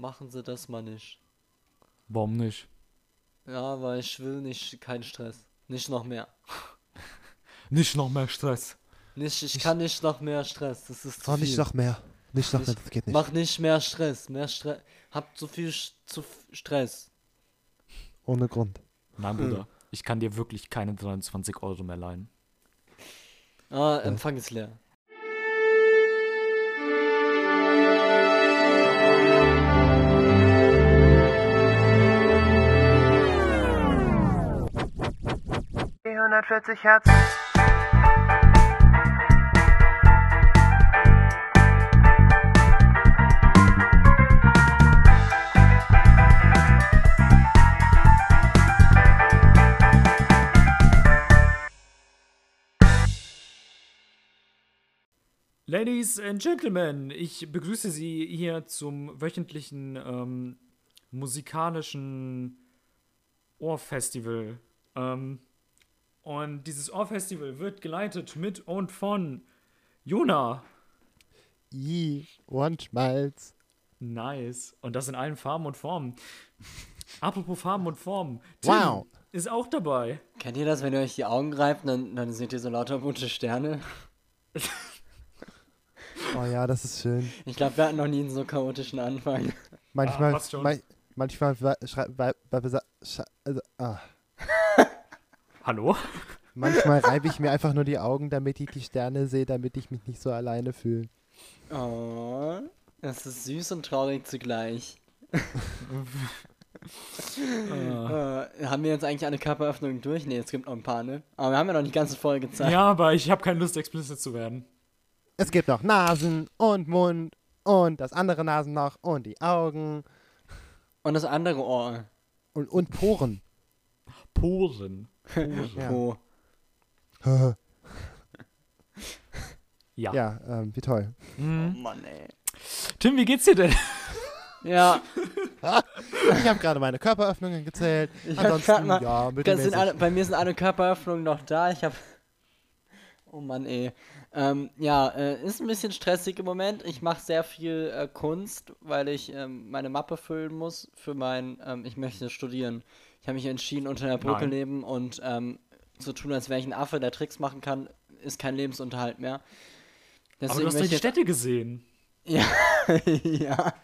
machen Sie das mal nicht. Warum nicht? Ja, weil ich will nicht keinen Stress. Nicht noch mehr. Nicht noch mehr Stress. Nicht, ich kann nicht noch mehr Stress. Das ist zu Oh, viel. nicht noch mehr. Nicht noch mehr, das geht nicht. Mach nicht mehr Stress. Mehr Stress. Habt zu viel Sch zu f- Stress. Ohne Grund. Nein, Bruder. Ich kann dir wirklich keine 23 Euro mehr leihen. Ah, Empfang ist leer. 140 Hertz. Ladies and Gentlemen, ich begrüße Sie hier zum wöchentlichen ähm, musikalischen Ohrfestival. Ähm, und dieses Ohrfestival wird geleitet mit und von Jona. I, Ohrenschmalz. Nice. Und das in allen Farben und Formen. Apropos Farben und Formen. Tim Wow. ist auch dabei. Kennt ihr das, wenn ihr euch die Augen reibt, dann, dann seht ihr so lauter bunte Sterne? Oh ja, das ist schön. Ich glaube, wir hatten noch nie einen so chaotischen Anfang. Manchmal, man, manchmal, scha- also, ah. Hallo? manchmal reibe ich mir einfach nur die Augen, damit ich die Sterne sehe, damit ich mich nicht so alleine fühle. Oh, das ist süß und traurig zugleich. Äh, haben wir jetzt eigentlich alle Körperöffnungen durch? Ne, es gibt noch ein paar, ne? Aber wir haben ja noch die ganze Folge gezeigt. Ja, aber ich habe keine Lust, explicit zu werden. Es gibt noch Nasen und Mund und das andere Nasenloch und die Augen Und das andere Ohr. und, und Poren. Poren. Ja. Oh. Ja. Ja, ähm, wie toll. oh Mann, ey. Tim, wie geht's dir denn? Ja, Ich habe gerade meine Körperöffnungen gezählt. Ich Ansonsten, mal- ja, mittelmäßig. alle, bei mir sind alle Körperöffnungen noch da. Ich habe. Oh Mann, ey. Ähm, ja, äh, ist ein bisschen stressig im Moment. Ich mache sehr viel äh, Kunst, weil ich ähm, meine Mappe füllen muss für mein. Ähm, ich möchte studieren. Ich habe mich entschieden, unter der Brücke Nein. leben und ähm, so tun, als wäre ich ein Affe, der Tricks machen kann, ist kein Lebensunterhalt mehr. Aber Deswegen du hast die Städte gesehen. Ja, ja.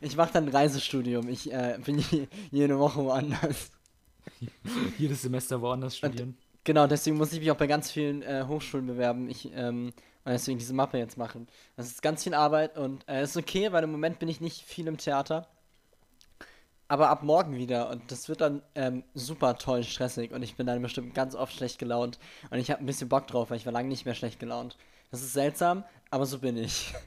Ich mache dann ein Reisestudium. Ich äh, bin je- jede Woche woanders. Jedes Semester woanders studieren. Genau, deswegen muss ich mich auch bei ganz vielen äh, Hochschulen bewerben. Ich, ähm, und deswegen diese Mappe jetzt machen. Das ist ganz viel Arbeit und äh, ist okay, weil im Moment bin ich nicht viel im Theater. Aber ab morgen wieder und das wird dann ähm, super toll stressig und ich bin dann bestimmt ganz oft schlecht gelaunt und ich habe ein bisschen Bock drauf, weil ich war lange nicht mehr schlecht gelaunt. Das ist seltsam, aber so bin ich.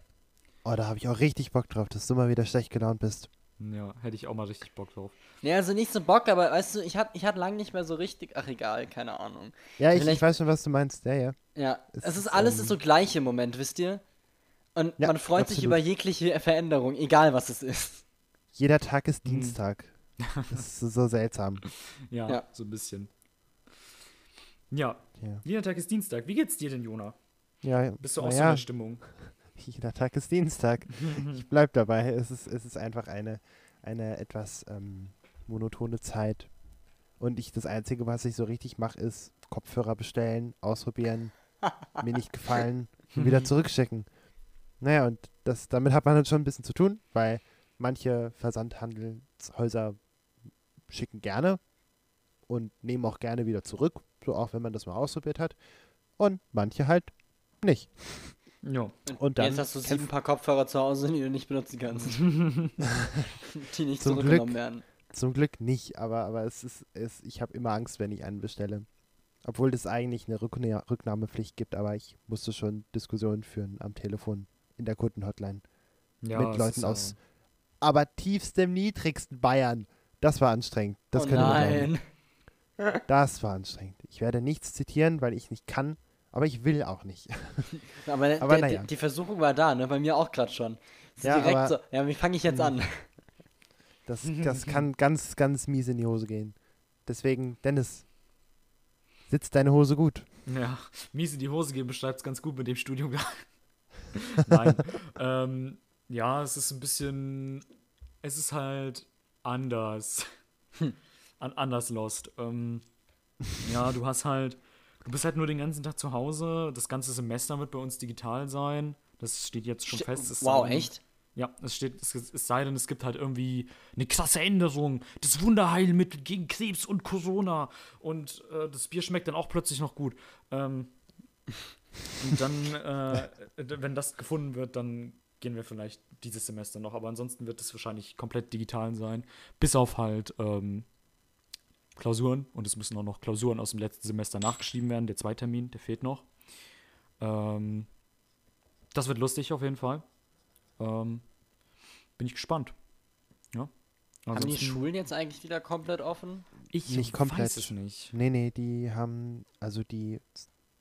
Oh, da habe ich auch richtig Bock drauf, dass du mal wieder schlecht gelaunt bist. Ja, hätte ich auch mal richtig Bock drauf. Nee, also nicht so Bock, aber weißt du, ich hatte ich hatte lange nicht mehr so richtig. Ach egal, keine Ahnung. Ja, ich, ich weiß schon, was du meinst. Ja, ja. Ja, Es es, ist alles ähm, ist so gleich im Moment, wisst ihr? Und Ja, man freut sich absolut. über jegliche Veränderung, egal was es ist. Jeder Tag ist Hm. Dienstag. Das ist so, seltsam. Ja, Ja. so ein bisschen. Ja, Ja, jeder Tag ist Dienstag. Wie geht's dir denn, Jona? ja Bist du auch so in der Stimmung? Jeder Tag ist Dienstag. ich bleib dabei. Es ist, es ist einfach eine, eine etwas ähm, monotone Zeit. Und ich das Einzige, was ich so richtig mache, ist Kopfhörer bestellen, ausprobieren, mir nicht gefallen und wieder zurückschicken. Naja, und das, damit hat man dann schon ein bisschen zu tun, weil manche Versandhandelshäuser schicken gerne und nehmen auch gerne wieder zurück, so auch wenn man das mal ausprobiert hat. Und manche halt nicht. Ja. Und dann Jetzt hast du sieben Paar Kopfhörer zu Hause, die du nicht benutzen kannst. die nicht Zum zurückgenommen Glück. werden. Zum Glück nicht, aber, aber es ist, es, ich habe immer Angst, wenn ich einen bestelle. Obwohl es eigentlich eine Rückna Rücknahmepflicht gibt, aber ich musste schon Diskussionen führen am Telefon in der Kundenhotline. ja Mit Leuten ist, aus- äh, Aber tiefstem, niedrigsten Bayern. Das war anstrengend. Das oh nein. Das war anstrengend. Ich werde nichts zitieren, weil ich nicht kann, aber ich will auch nicht. Aber, Aber der, naja. die Versuchung war da, ne? Bei mir auch gerade schon. So Ja, direkt aber- so, ja, wie fange ich jetzt an? Das, das kann ganz, ganz mies in die Hose gehen. Deswegen, Dennis, sitzt deine Hose gut. Ja, mies in die Hose geben beschreibt es ganz gut mit dem Studium. Nein. ähm, ja, es ist ein bisschen es ist halt anders. An, anders lost. Ähm, ja, du hast halt, du bist halt nur den ganzen Tag zu Hause. Das ganze Semester wird bei uns digital sein. Das steht jetzt schon Ste- fest. Es wow, denn- echt? Ja, es steht, es, es sei denn, es gibt halt irgendwie eine krasse Änderung. Das Wunderheilmittel gegen Krebs und Corona. Und äh, das Bier schmeckt dann auch plötzlich noch gut. Ähm, und dann, äh, wenn das gefunden wird, dann gehen wir vielleicht dieses Semester noch. Aber ansonsten wird es wahrscheinlich komplett digital sein. Bis auf halt ähm, Klausuren. Und es müssen auch noch Klausuren aus dem letzten Semester nachgeschrieben werden. Der Zweitermin, der fehlt noch. Ähm, das wird lustig auf jeden Fall. Ähm, bin ich gespannt. Ja. Haben die Schulen jetzt eigentlich wieder komplett offen? Ich Nicht komplett. weiß es nicht. Nee, nee, die haben, also die,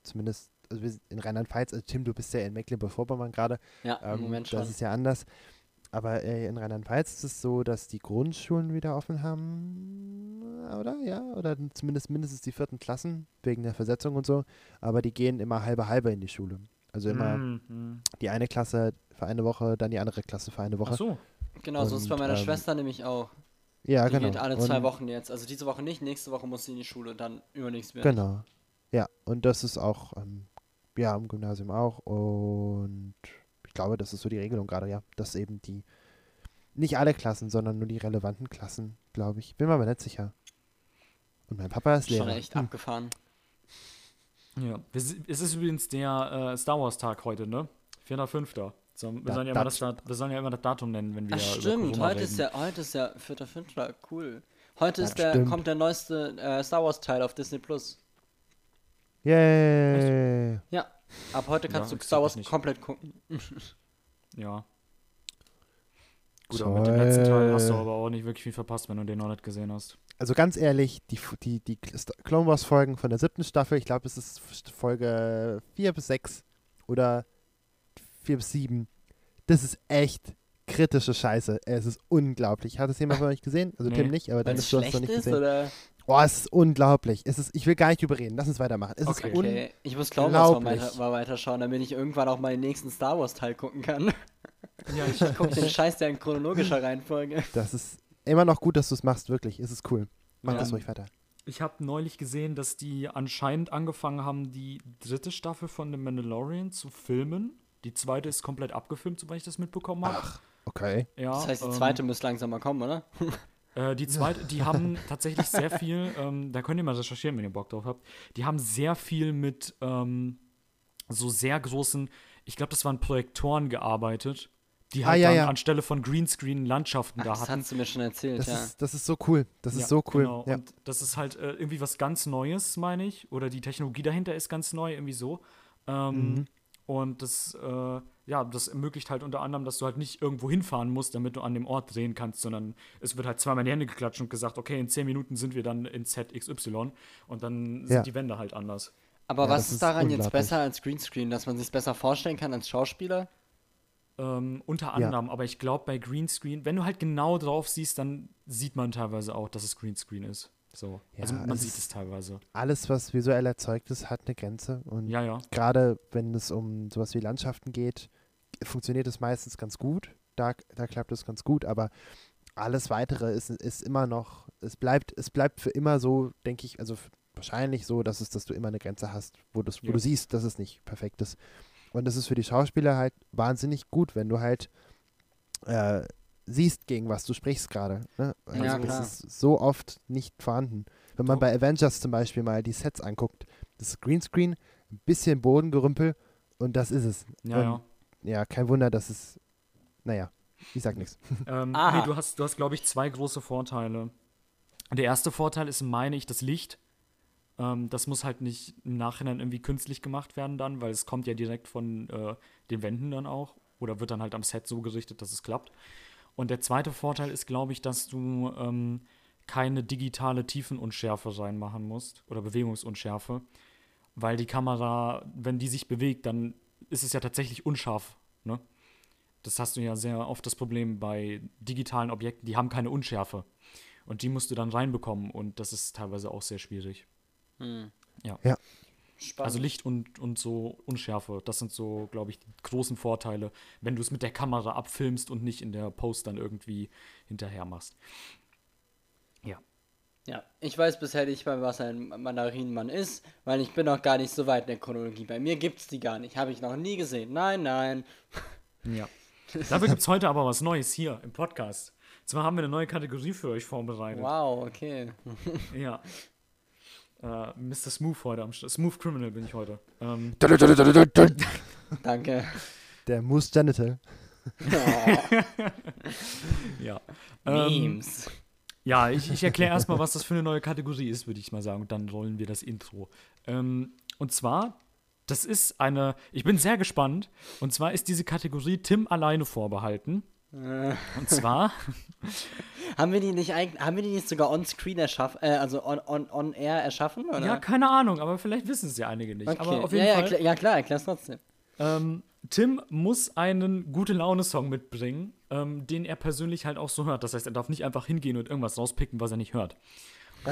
zumindest, also wir sind in Rheinland-Pfalz, also Tim, du bist ja in Mecklenburg-Vorpommern gerade, Ja, ähm, im Moment schon. das ist ja anders. Aber äh, in Rheinland-Pfalz ist es so, dass die Grundschulen wieder offen haben, oder? Ja, oder zumindest mindestens die vierten Klassen, wegen der Versetzung und so. Aber die gehen immer halbe halbe in die Schule. Also immer Mm, mm. die eine Klasse für eine Woche, dann die andere Klasse für eine Woche. Ach so. Genau, so ist es bei Und, meiner ähm, Schwester nämlich auch. Ja, Die genau. geht alle zwei Und- Wochen jetzt. Also diese Woche nicht, nächste Woche muss sie in die Schule und dann übernächste wieder. Genau. Ja, und das ist auch, ähm, ja, im Gymnasium auch. Und ich glaube, das ist so die Regelung gerade, ja. Dass eben die, nicht alle Klassen, sondern nur die relevanten Klassen, glaube ich. Bin mir aber nicht sicher. Und mein Papa ist Schon Lehrer. echt Hm. abgefahren. Ja. Es ist übrigens der äh, Star Wars Tag heute, ne? 4.5. So, wir, Ja, sollen ja immer das, wir sollen ja immer das Datum nennen, wenn wir Ach über stimmt, Corona heute reden. ist ja, heute ist ja 4.5. Cool. Heute Ja, ist der, stimmt. kommt der neueste äh, Star Wars Teil auf Disney Plus. Yay! Ja. Ab heute kannst Ja, du Star Wars komplett gucken. Ja. Gut, aber mit dem letzten Teil hast du aber auch nicht wirklich viel verpasst, wenn du den noch nicht gesehen hast. Also ganz ehrlich, die, die, die Clone Wars Folgen von der siebten Staffel, ich glaube, es ist Folge 4 bis 6 oder 4 bis 7. Das ist echt kritische Scheiße. Es ist unglaublich. Hat es jemand von euch gesehen? Also Nee. Tim nicht, aber Dennis, es du hast noch nicht ist, gesehen. oder? Oh, es ist unglaublich. Es ist, ich will gar nicht überreden. Lass uns weitermachen. Es Okay. ist Okay, ich muss Wars mal Unglaublich. weiter, mal weiterschauen, damit ich irgendwann auch mal den nächsten Star Wars Teil gucken kann. Ja, ich, Ich guck den Scheiß der in chronologischer Reihenfolge. Das ist immer noch gut, dass du es machst, wirklich. Es ist cool. Mach Ja. das ruhig weiter. ich habe neulich gesehen, dass die anscheinend angefangen haben, die dritte Staffel von The Mandalorian zu filmen. Die zweite ist komplett abgefilmt, soweit ich das mitbekommen habe. Ach, okay. Ja, Das heißt, die ähm, zweite müsste langsam mal kommen, oder? Äh, die zweite, die haben tatsächlich sehr viel, ähm, da könnt ihr mal recherchieren, wenn ihr Bock drauf habt. Die haben sehr viel mit ähm, so sehr großen, ich glaube, das waren Projektoren gearbeitet, die Ah, halt ja, dann ja. anstelle von Greenscreen Landschaften Ach, da das hatten. hast du mir schon erzählt, Das, ja. ist, das ist so cool. Das ist Ja, so cool. Genau. Ja. Und das ist halt äh, irgendwie was ganz Neues, meine ich. Oder die Technologie dahinter ist ganz neu, irgendwie so. Ähm, Mhm. Und das, äh, ja, das ermöglicht halt unter anderem, dass du halt nicht irgendwo hinfahren musst, damit du an dem Ort drehen kannst, sondern es wird halt zweimal in die Hände geklatscht und gesagt, okay, in 10 Minuten sind wir dann in ZXY und dann sind Ja. die Wände halt anders. Aber Ja, was ist ist daran jetzt unglaublich. besser als Greenscreen, dass man sich besser vorstellen kann als Schauspieler? Ähm, unter Ja. anderem, aber ich glaube bei Greenscreen, wenn du halt genau drauf siehst, dann sieht man teilweise auch, dass es Greenscreen ist. So. also Ja, man es sieht es teilweise. Alles, was visuell erzeugt ist, hat eine Grenze. Und Ja, ja. gerade wenn es um sowas wie Landschaften geht, funktioniert es meistens ganz gut. Da, da klappt es ganz gut, aber alles weitere ist, ist immer noch, es bleibt, es bleibt für immer so, denke ich, also wahrscheinlich so, dass es, dass du immer eine Grenze hast, wo, du's, wo Ja. du siehst, dass es nicht perfekt ist. Und das ist für die Schauspieler halt wahnsinnig gut, wenn du halt äh, siehst, gegen was du sprichst gerade. Ne? Also Ja, das klar. ist so oft nicht vorhanden. Wenn man So. bei Avengers zum Beispiel mal die Sets anguckt, das ist Greenscreen, ein bisschen Bodengerümpel und das ist es. Ja, ja. ja, kein Wunder, dass es, naja, ich sag nichts. Ähm, nee, du hast, du hast glaube ich, zwei große Vorteile. Der erste Vorteil ist, meine ich, das Licht. Ähm, das muss halt nicht im Nachhinein irgendwie künstlich gemacht werden dann, weil es kommt ja direkt von äh, den Wänden dann auch. Oder wird dann halt am Set so gerichtet, dass es klappt. Und der zweite Vorteil ist, glaube ich, dass du ähm, keine digitale Tiefenunschärfe reinmachen musst oder Bewegungsunschärfe, weil die Kamera, wenn die sich bewegt, dann ist es ja tatsächlich unscharf. Ne? Das hast du ja sehr oft das Problem bei digitalen Objekten, die haben keine Unschärfe. Und die musst du dann reinbekommen und das ist teilweise auch sehr schwierig. Hm. Spannend. Also Licht und, und so Unschärfe, das sind so, glaube ich, die großen Vorteile, wenn du es mit der Kamera abfilmst und nicht in der Post dann irgendwie hinterher machst. Ja. Ja, ich weiß bisher nicht mal, was ein Mandarinenmann ist, weil ich bin noch gar nicht so weit in der Chronologie. Bei mir gibt's die gar nicht. Habe ich noch nie gesehen. Nein, nein. Ja. Dafür gibt es heute aber was Neues hier im Podcast. Zwar haben wir eine neue Kategorie für euch vorbereitet. Wow, okay. Ja. Äh, Mr. Smooth heute am Start. Smooth Criminal bin ich heute. Ähm, Danke. Der Moose Genital. ja. Ähm, Memes. Ja, ich, ich erkläre erstmal, was das für eine neue Kategorie ist, würde ich mal sagen. Und dann rollen wir das Intro. Ähm, und zwar, das ist eine, ich bin sehr gespannt. Und zwar ist diese Kategorie Tim alleine vorbehalten. Und zwar, Haben wir die nicht eigentlich, haben wir die nicht sogar on-screen erschaffen, äh, also on, on, on air erschaffen, oder? ja, keine Ahnung, aber vielleicht wissen es ja einige nicht. okay. Aber auf ja, jeden ja, Fall. erklär, ja, klar, erklär's trotzdem. Ähm, Tim muss einen gute Laune-Song mitbringen, ähm, den er persönlich halt auch so hört. Das heißt, er darf nicht einfach hingehen und irgendwas rauspicken, was er nicht hört.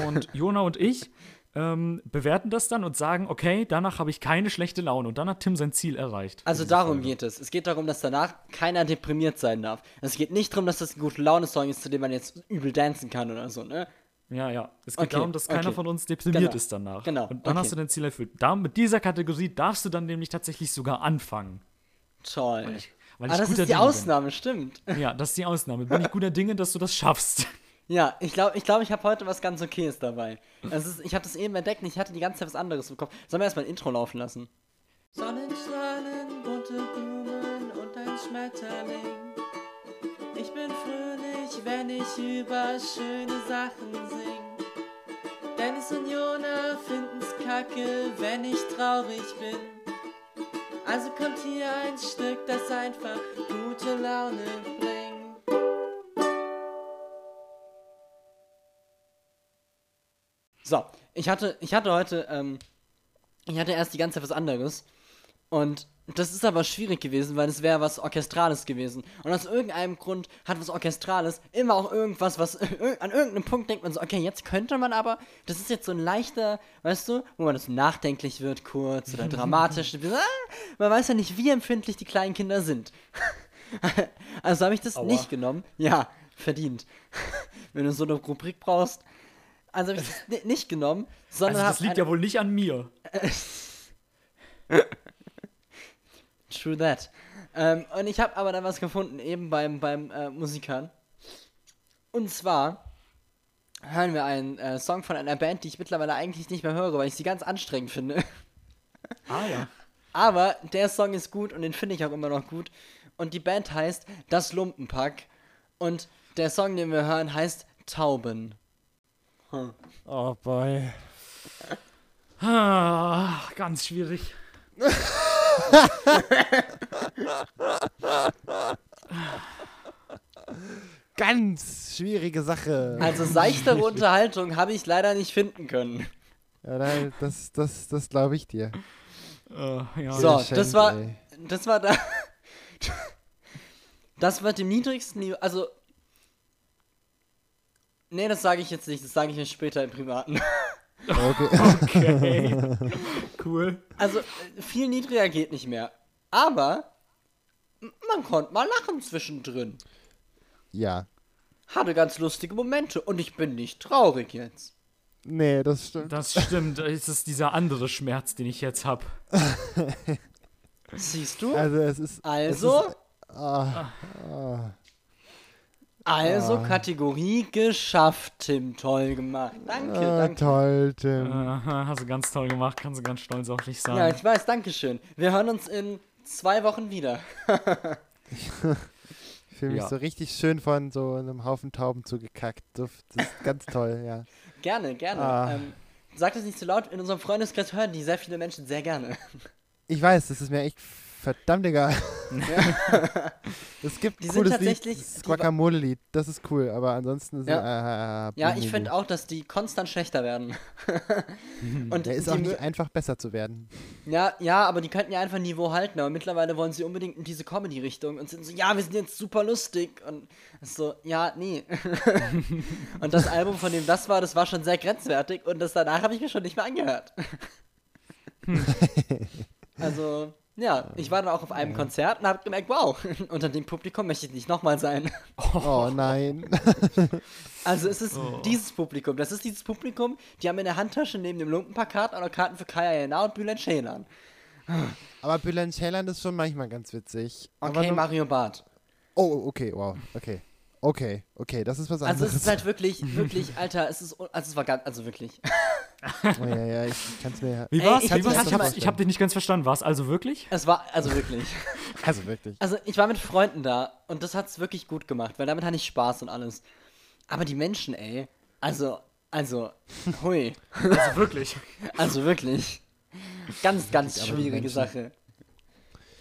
Und Jona und ich ähm, bewerten das dann und sagen, okay, danach habe ich keine schlechte Laune. Und dann hat Tim sein Ziel erreicht. Also darum geht es. Es geht darum, dass danach keiner deprimiert sein darf. Es geht nicht darum, dass das ein guter Laune-Song ist, zu dem man jetzt übel dancen kann oder so, ne? Ja, ja. Es geht Okay, darum, dass keiner okay. von uns deprimiert Genau. ist danach. Genau, Und dann okay. hast du dein Ziel erfüllt. Da, mit dieser Kategorie darfst du dann nämlich tatsächlich sogar anfangen. Toll. Weil ich ah, das ist die Dinge Ausnahme, stimmt. Bin. Ja, das ist die Ausnahme. Bin ich guter Dinge, dass du das schaffst. Ja, ich glaube, ich, glaub, ich habe heute was ganz Okayes dabei. Ist, ich habe das eben entdeckt und ich hatte die ganze Zeit was anderes im Kopf. Sollen wir erstmal ein Intro laufen lassen? Sonnenstrahlen, bunte Blumen und ein Schmetterling. Ich bin fröhlich, wenn ich über schöne Sachen sing. Dennis und Jona finden's kacke, wenn ich traurig bin. Also kommt hier ein Stück, das einfach gute Laune bringt. So, ich hatte, ich hatte heute, ähm, ich hatte erst die ganze Zeit was anderes. Und das ist aber schwierig gewesen, weil es wäre was Orchestrales gewesen. Und aus irgendeinem Grund hat was Orchestrales immer auch irgendwas, was an irgendeinem Punkt denkt man so, okay, jetzt könnte man aber, das ist jetzt so ein leichter, weißt du, wo man das nachdenklich wird kurz oder dramatisch. ah, man weiß ja nicht, wie empfindlich die kleinen Kinder sind. also habe ich das Aua. nicht genommen. Ja, verdient. Wenn du so eine Rubrik brauchst. Also habe ich das ni- nicht genommen, sondern Also das liegt ja wohl nicht an mir. True that. Ähm, und ich habe aber dann was gefunden, eben beim, beim äh, Musikern. Und zwar hören wir einen äh, Song von einer Band, die ich mittlerweile eigentlich nicht mehr höre, weil ich sie ganz anstrengend finde. Ah ja. Aber der Song ist gut und den finde ich auch immer noch gut. Und die Band heißt Das Lumpenpack. Und der Song, den wir hören, heißt Tauben. Oh boy. Ah, ganz schwierig. Ganz schwierige Sache. Also seichtere Unterhaltung habe ich leider nicht finden können. Ja, nein, das, das, das glaube ich dir. Äh, ja. So, Geschenkt, das war, ey. das war da. Das war dem niedrigsten Niveau. Also. Nee, das sage ich jetzt nicht. Das sage ich euch später im Privaten. Okay. Okay. cool. Also, viel niedriger geht nicht mehr. Aber. Man konnte mal lachen zwischendrin. ja. Hatte ganz lustige Momente. Und ich bin nicht traurig jetzt. Nee, das stimmt. Das stimmt. Es ist dieser andere Schmerz, den ich jetzt habe. Siehst du? Also es ist. Also, Es ist, ah, ah. Also Ah. Kategorie geschafft, Tim. Toll gemacht. Danke, Ah, danke. toll, Tim. Aha, hast du ganz toll gemacht. Kannst du ganz stolz auf dich sein. Ja, ich weiß, Dankeschön. Wir hören uns in zwei Wochen wieder. Ich fühle mich Ja. so richtig schön von so einem Haufen Tauben zugekackt. Das das ist ganz toll, ja. Gerne, gerne. Ah. Ähm, sag das nicht zu laut. In unserem Freundeskreis hören die sehr viele Menschen sehr gerne. Ich weiß, das ist mir echt verdammt egal. es gibt Die ein sind cooles Lied, tatsächlich- das Guacamole-Lied, das ist cool, aber ansonsten ist Ja. äh, Ja, ich finde auch, dass die konstant schlechter werden. Und Der ist auch nicht einfach besser zu werden. ja, ja, aber die könnten ja einfach ein Niveau halten. Aber mittlerweile wollen sie unbedingt in diese Comedy-Richtung und sind so, ja, wir sind jetzt super lustig. Und so, ja, nee. und das Album, von dem das war, das war schon sehr grenzwertig. Und das danach habe ich mir schon nicht mehr angehört. also, ja, ich war dann auch auf einem Konzert und habe gemerkt, wow, unter dem Publikum möchte ich nicht nochmal sein. Oh nein. Also es ist Oh. dieses Publikum, das ist dieses Publikum, die haben in der Handtasche neben dem Lumpenpakat auch noch Karten für Kaya Jena und Bülent Ceylan. Aber Bülent Ceylan ist schon manchmal ganz witzig. Aber Okay, nur- Mario Barth. Oh, okay, wow, okay. Okay, okay, das ist was Also anderes. es ist halt wirklich, wirklich, Alter, es ist, also es war ganz, also wirklich. oh, ja, ja, ich, ich kann es mir ja. Wie Ey, war's? ich- Wie war's? hab Ich, schon hab, mal- ich hab dich nicht ganz verstanden. War's also wirklich? Es war, also wirklich. Also wirklich. Also ich war mit Freunden da und das hat's wirklich gut gemacht, weil damit hatte ich Spaß und alles. Aber die Menschen, ey, also, also, hui, Also wirklich. also wirklich. Ganz, ganz aber die schwierige Menschen. Sache.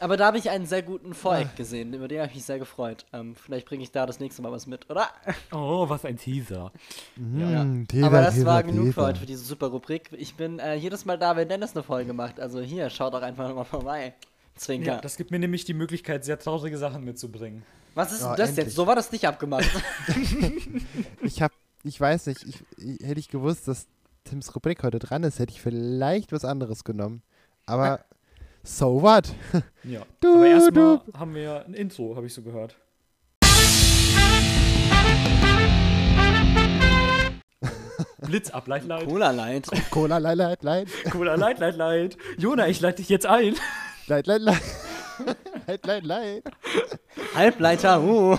Aber da habe ich einen sehr guten Voreck gesehen, über den habe ich mich sehr gefreut. Ähm, vielleicht bringe ich da das nächste Mal was mit, oder? Oh, was ein Teaser. Mm, Teaser, Aber das Teaser, war genug für Teaser. heute für diese super Rubrik. Ich bin äh, jedes Mal da, wenn Dennis eine Folge macht. Also hier, schaut doch einfach mal vorbei. Zwinker. Ja, das gibt mir nämlich die Möglichkeit, sehr traurige Sachen mitzubringen. Was ist Ja, denn das endlich. jetzt? So war das nicht abgemacht. Ich hab, ich weiß nicht, ich, ich, hätte ich gewusst, dass Tims Rubrik heute dran ist, hätte ich vielleicht was anderes genommen. Aber so what? Ja. Du, Aber erstmal du. haben wir ein Intro, habe ich so gehört. Blitz ab, leit, leit. Cola Light. Cola, leid, leid, leid, Cooler, leit, leit, leit. Jona, ich leite dich jetzt ein. leid, leid, leid. Leid, leid, leid. Halbleiter, uh.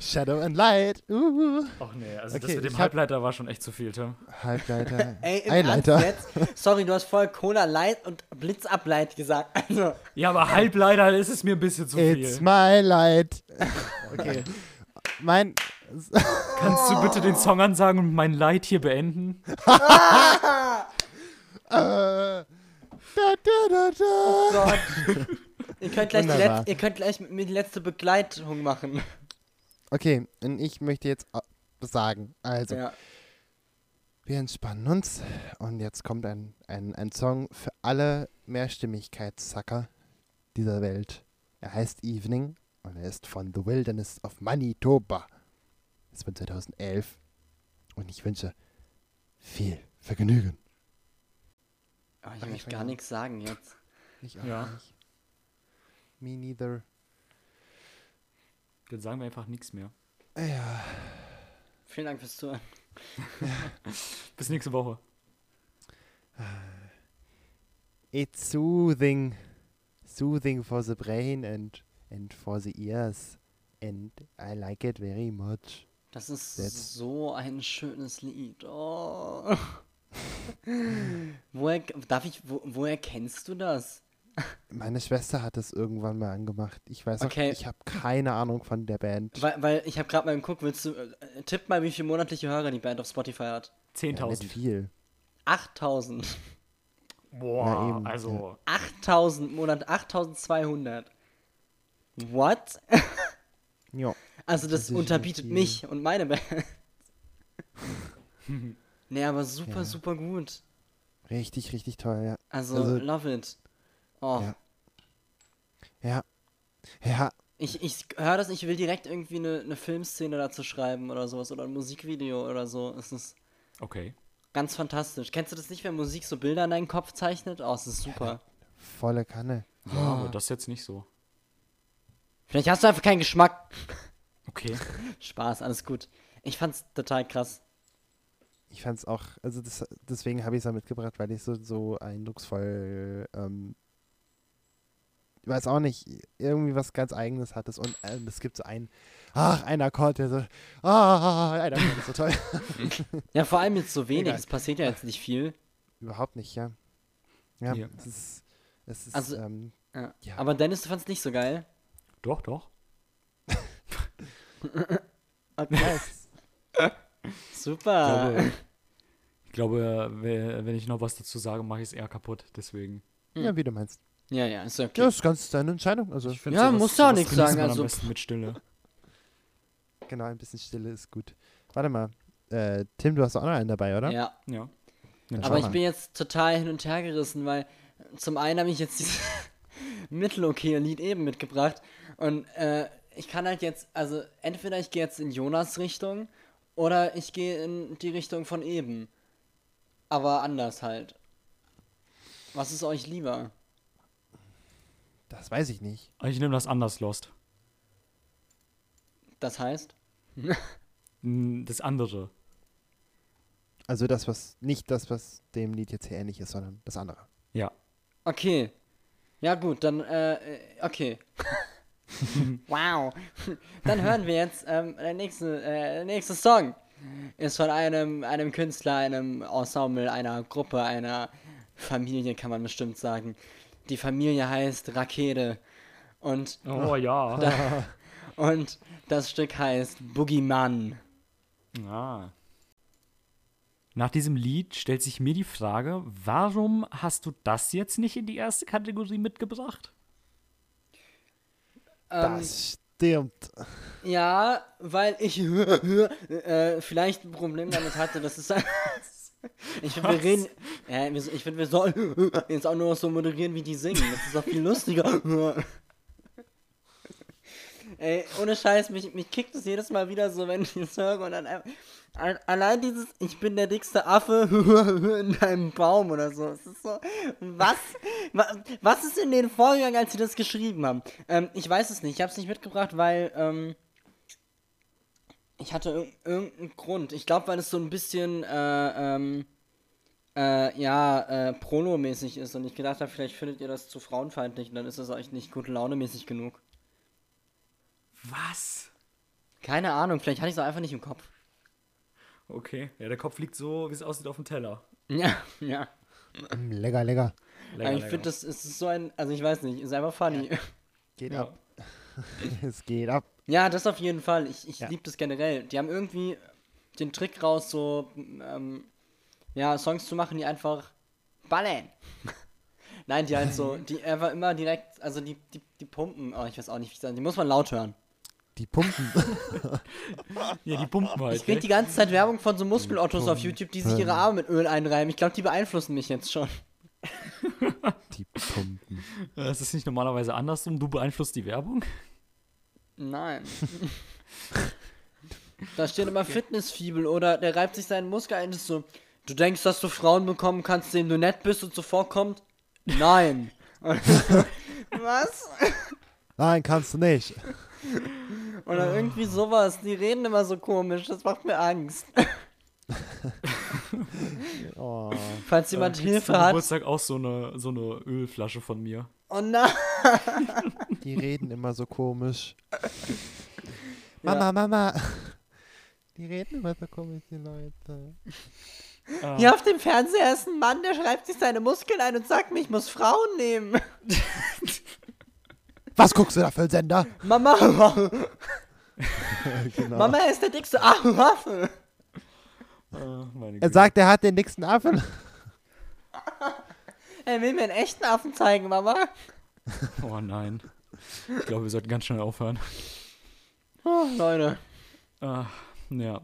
Shadow and Light. Uh. Ach nee, also das Okay, mit dem Halbleiter war schon echt zu viel, Tim. Halbleiter. Ey, im Einleiter. Jetzt? Sorry, du hast voll Cola Light und Blitzableid gesagt. Also, Ja, aber Halbleiter ist es mir ein bisschen zu It's viel. my light. Okay. Mein. Kannst du bitte den Song ansagen und mein Leid hier beenden? Äh, da, da, da, da. Gott. ihr, könnt gleich ihr könnt gleich mit mir die letzte Begleitung machen. Okay, und ich möchte jetzt au- sagen, also, Ja. wir entspannen uns und jetzt kommt ein, ein, ein Song für alle Mehrstimmigkeitssacker dieser Welt. Er heißt Evening und er ist von The Wilderness of Manitoba. Ist von 2011 und ich wünsche viel Vergnügen. Aber ich möchte gar nichts sagen jetzt. Ich auch Ja. nicht. Me neither. Dann sagen wir einfach nichts mehr. Ja. Vielen Dank fürs Zuhören. Bis nächste Woche. It's soothing, soothing for the brain and and for the ears, and I like it very much. Das ist That's- so ein schönes Lied. Oh. woher, darf ich, wo, woher kennst du das? Meine Schwester hat es irgendwann mal angemacht. Ich weiß auch, Okay. ich habe keine Ahnung von der Band. Weil, weil ich habe gerade mal geguckt, willst du, äh, tipp mal, wie viele monatliche Hörer die Band auf Spotify hat. Ja, nicht 10.000. viel. 8000. Boah, Na eben, also. 8000 Monat, 8200. What? Ja. Also das, Das unterbietet viel. mich und meine Band. nee, aber super, Ja. super gut. Richtig, richtig toll, ja. Also, Also- love it. Oh, Ja. Ja. Ja, ich, ich höre das, ich will direkt irgendwie eine, eine Filmszene dazu schreiben oder sowas oder ein Musikvideo oder so. Es ist Okay. ganz fantastisch. Kennst du das nicht, wenn Musik so Bilder in deinen Kopf zeichnet? Oh, es ist super. volle Kanne. Ja, aber das jetzt nicht so. Vielleicht hast du einfach keinen Geschmack. Okay. Spaß, alles gut. Ich fand's total krass. Ich fand's auch, also das, deswegen habe ich es auch mitgebracht, weil ich so, so eindrucksvoll, ähm, ich weiß auch nicht, irgendwie was ganz Eigenes hattest und ähm, es gibt so einen, ach, ein Akkord, der so, ah, ein Akkord ist so toll. Ja, vor allem jetzt so wenig. Egal. Es passiert ja jetzt nicht viel. Überhaupt nicht, ja. Ja, Ja. es ist, es ist, Also- ähm, Ja. Ja. Aber Dennis, du fand's nicht so geil. Doch, doch. Okay. es, Super. glaube, ich glaube, we- wenn ich noch was dazu sage, mache ich es eher kaputt. Deswegen. ja, wie du meinst. Ja, ja, ist okay. Ja, ist ganz deine Entscheidung, also, Ich Ja, sowas- musst du auch nichts sagen, also- Am besten mit Stille. genau, ein bisschen Stille ist gut. Warte mal, äh, Tim, du hast auch noch einen dabei, oder? Ja. Ja. Dann Aber ich bin jetzt total hin und her gerissen, weil zum einen habe ich jetzt dieses mittelokaye Lied eben mitgebracht und äh, ich kann halt jetzt, also entweder ich gehe jetzt in Jonas Richtung oder ich gehe in die Richtung von eben. Aber anders halt. Was ist euch lieber? Das weiß ich nicht. Ich nehme das anders Lost. Das heißt? Das andere. Also das, was nicht das, was dem Lied jetzt hier ähnlich ist, sondern das andere. Ja. Okay. Ja gut, dann, äh, äh, okay. wow. Dann hören wir jetzt, ähm, der nächste, äh, der nächste Song ist von einem, einem Künstler, einem Ensemble, einer Gruppe, einer Familie, kann man bestimmt sagen. Die Familie heißt Rakete. Und, Oh ja. und das Stück heißt Boogeyman. Ah. Nach diesem Lied stellt sich mir die Frage, warum hast du das jetzt nicht in die erste Kategorie mitgebracht? Ähm, das stimmt. Ja, weil ich äh, vielleicht ein Problem damit hatte, dass es. ich finde, wir reden. Wir- ich finde, wir sollen jetzt auch nur noch so moderieren, wie die singen. Das ist doch viel lustiger. Ey, ohne Scheiß, mich, mich kickt es jedes Mal wieder so, wenn ich das höre und dann einfach- allein dieses Ich bin der dickste Affe in deinem Baum oder so. Es ist so. Was? Wa- Was ist in denen vorgegangen, als sie das geschrieben haben? Ähm, ich weiß es nicht. Ich habe es nicht mitgebracht, weil ähm, ich hatte irg irgendeinen Grund. Ich glaube, weil es so ein bisschen äh, ähm, äh, ja äh, Prono-mäßig ist und ich gedacht habe, vielleicht findet ihr das zu frauenfeindlich und dann ist das euch nicht gute Laune mäßig genug. Was? Keine Ahnung, vielleicht hatte ich es auch einfach nicht im Kopf. Okay. Ja, der Kopf liegt so, wie es aussieht, auf dem Teller. Ja, ja. Mm, lecker, lecker. Lecker, ich finde, das ist so ein, also ich weiß nicht, ist einfach funny. Geht Ja. ab. es geht ab. Ja, das auf jeden Fall. Ich, ich Ja. liebe das generell. Die haben irgendwie den Trick raus, so ähm, ja, Songs zu machen, die einfach ballern. Nein, die halt so, die einfach immer direkt, also die, die, die pumpen, oh, ich weiß auch nicht, wie ich sagen, die muss man laut hören. Die Pumpen. Ja, die pumpen halt. Ich krieg gell? die ganze Zeit Werbung von so Muskelottos auf YouTube, die sich ihre Arme mit Öl einreiben. Ich glaube, die beeinflussen mich jetzt schon. die Pumpen. Das ist nicht normalerweise andersrum. Du beeinflusst die Werbung? Nein. da steht immer Fitnessfibel oder der reibt sich seinen Muskel ein, ist so, du denkst, dass du Frauen bekommen kannst, denen du nett bist und so vorkommt? Nein. Was? Nein, kannst du nicht. Oder irgendwie sowas. Die reden immer so komisch, das macht mir Angst. Oh. Falls jemand Kriegst Hilfe zum hat. Geburtstag auch so eine, so eine Ölflasche von mir. Oh nein. Die reden immer so komisch. Mama, Mama. Die reden immer so komisch, die Leute. Ah, Hier auf dem Fernseher ist ein Mann, der schreibt sich seine Muskeln ein und sagt mir, ich muss Frauen nehmen. Was guckst du da für einen Sender? Mama, genau. Mama ist der dickste ah, meine Er Güte. sagt, er hat den dicksten Affen. Er will mir einen echten Affen zeigen, Mama. Oh nein. Ich glaube, wir sollten ganz schnell aufhören. Oh, Leute. Ah, ja.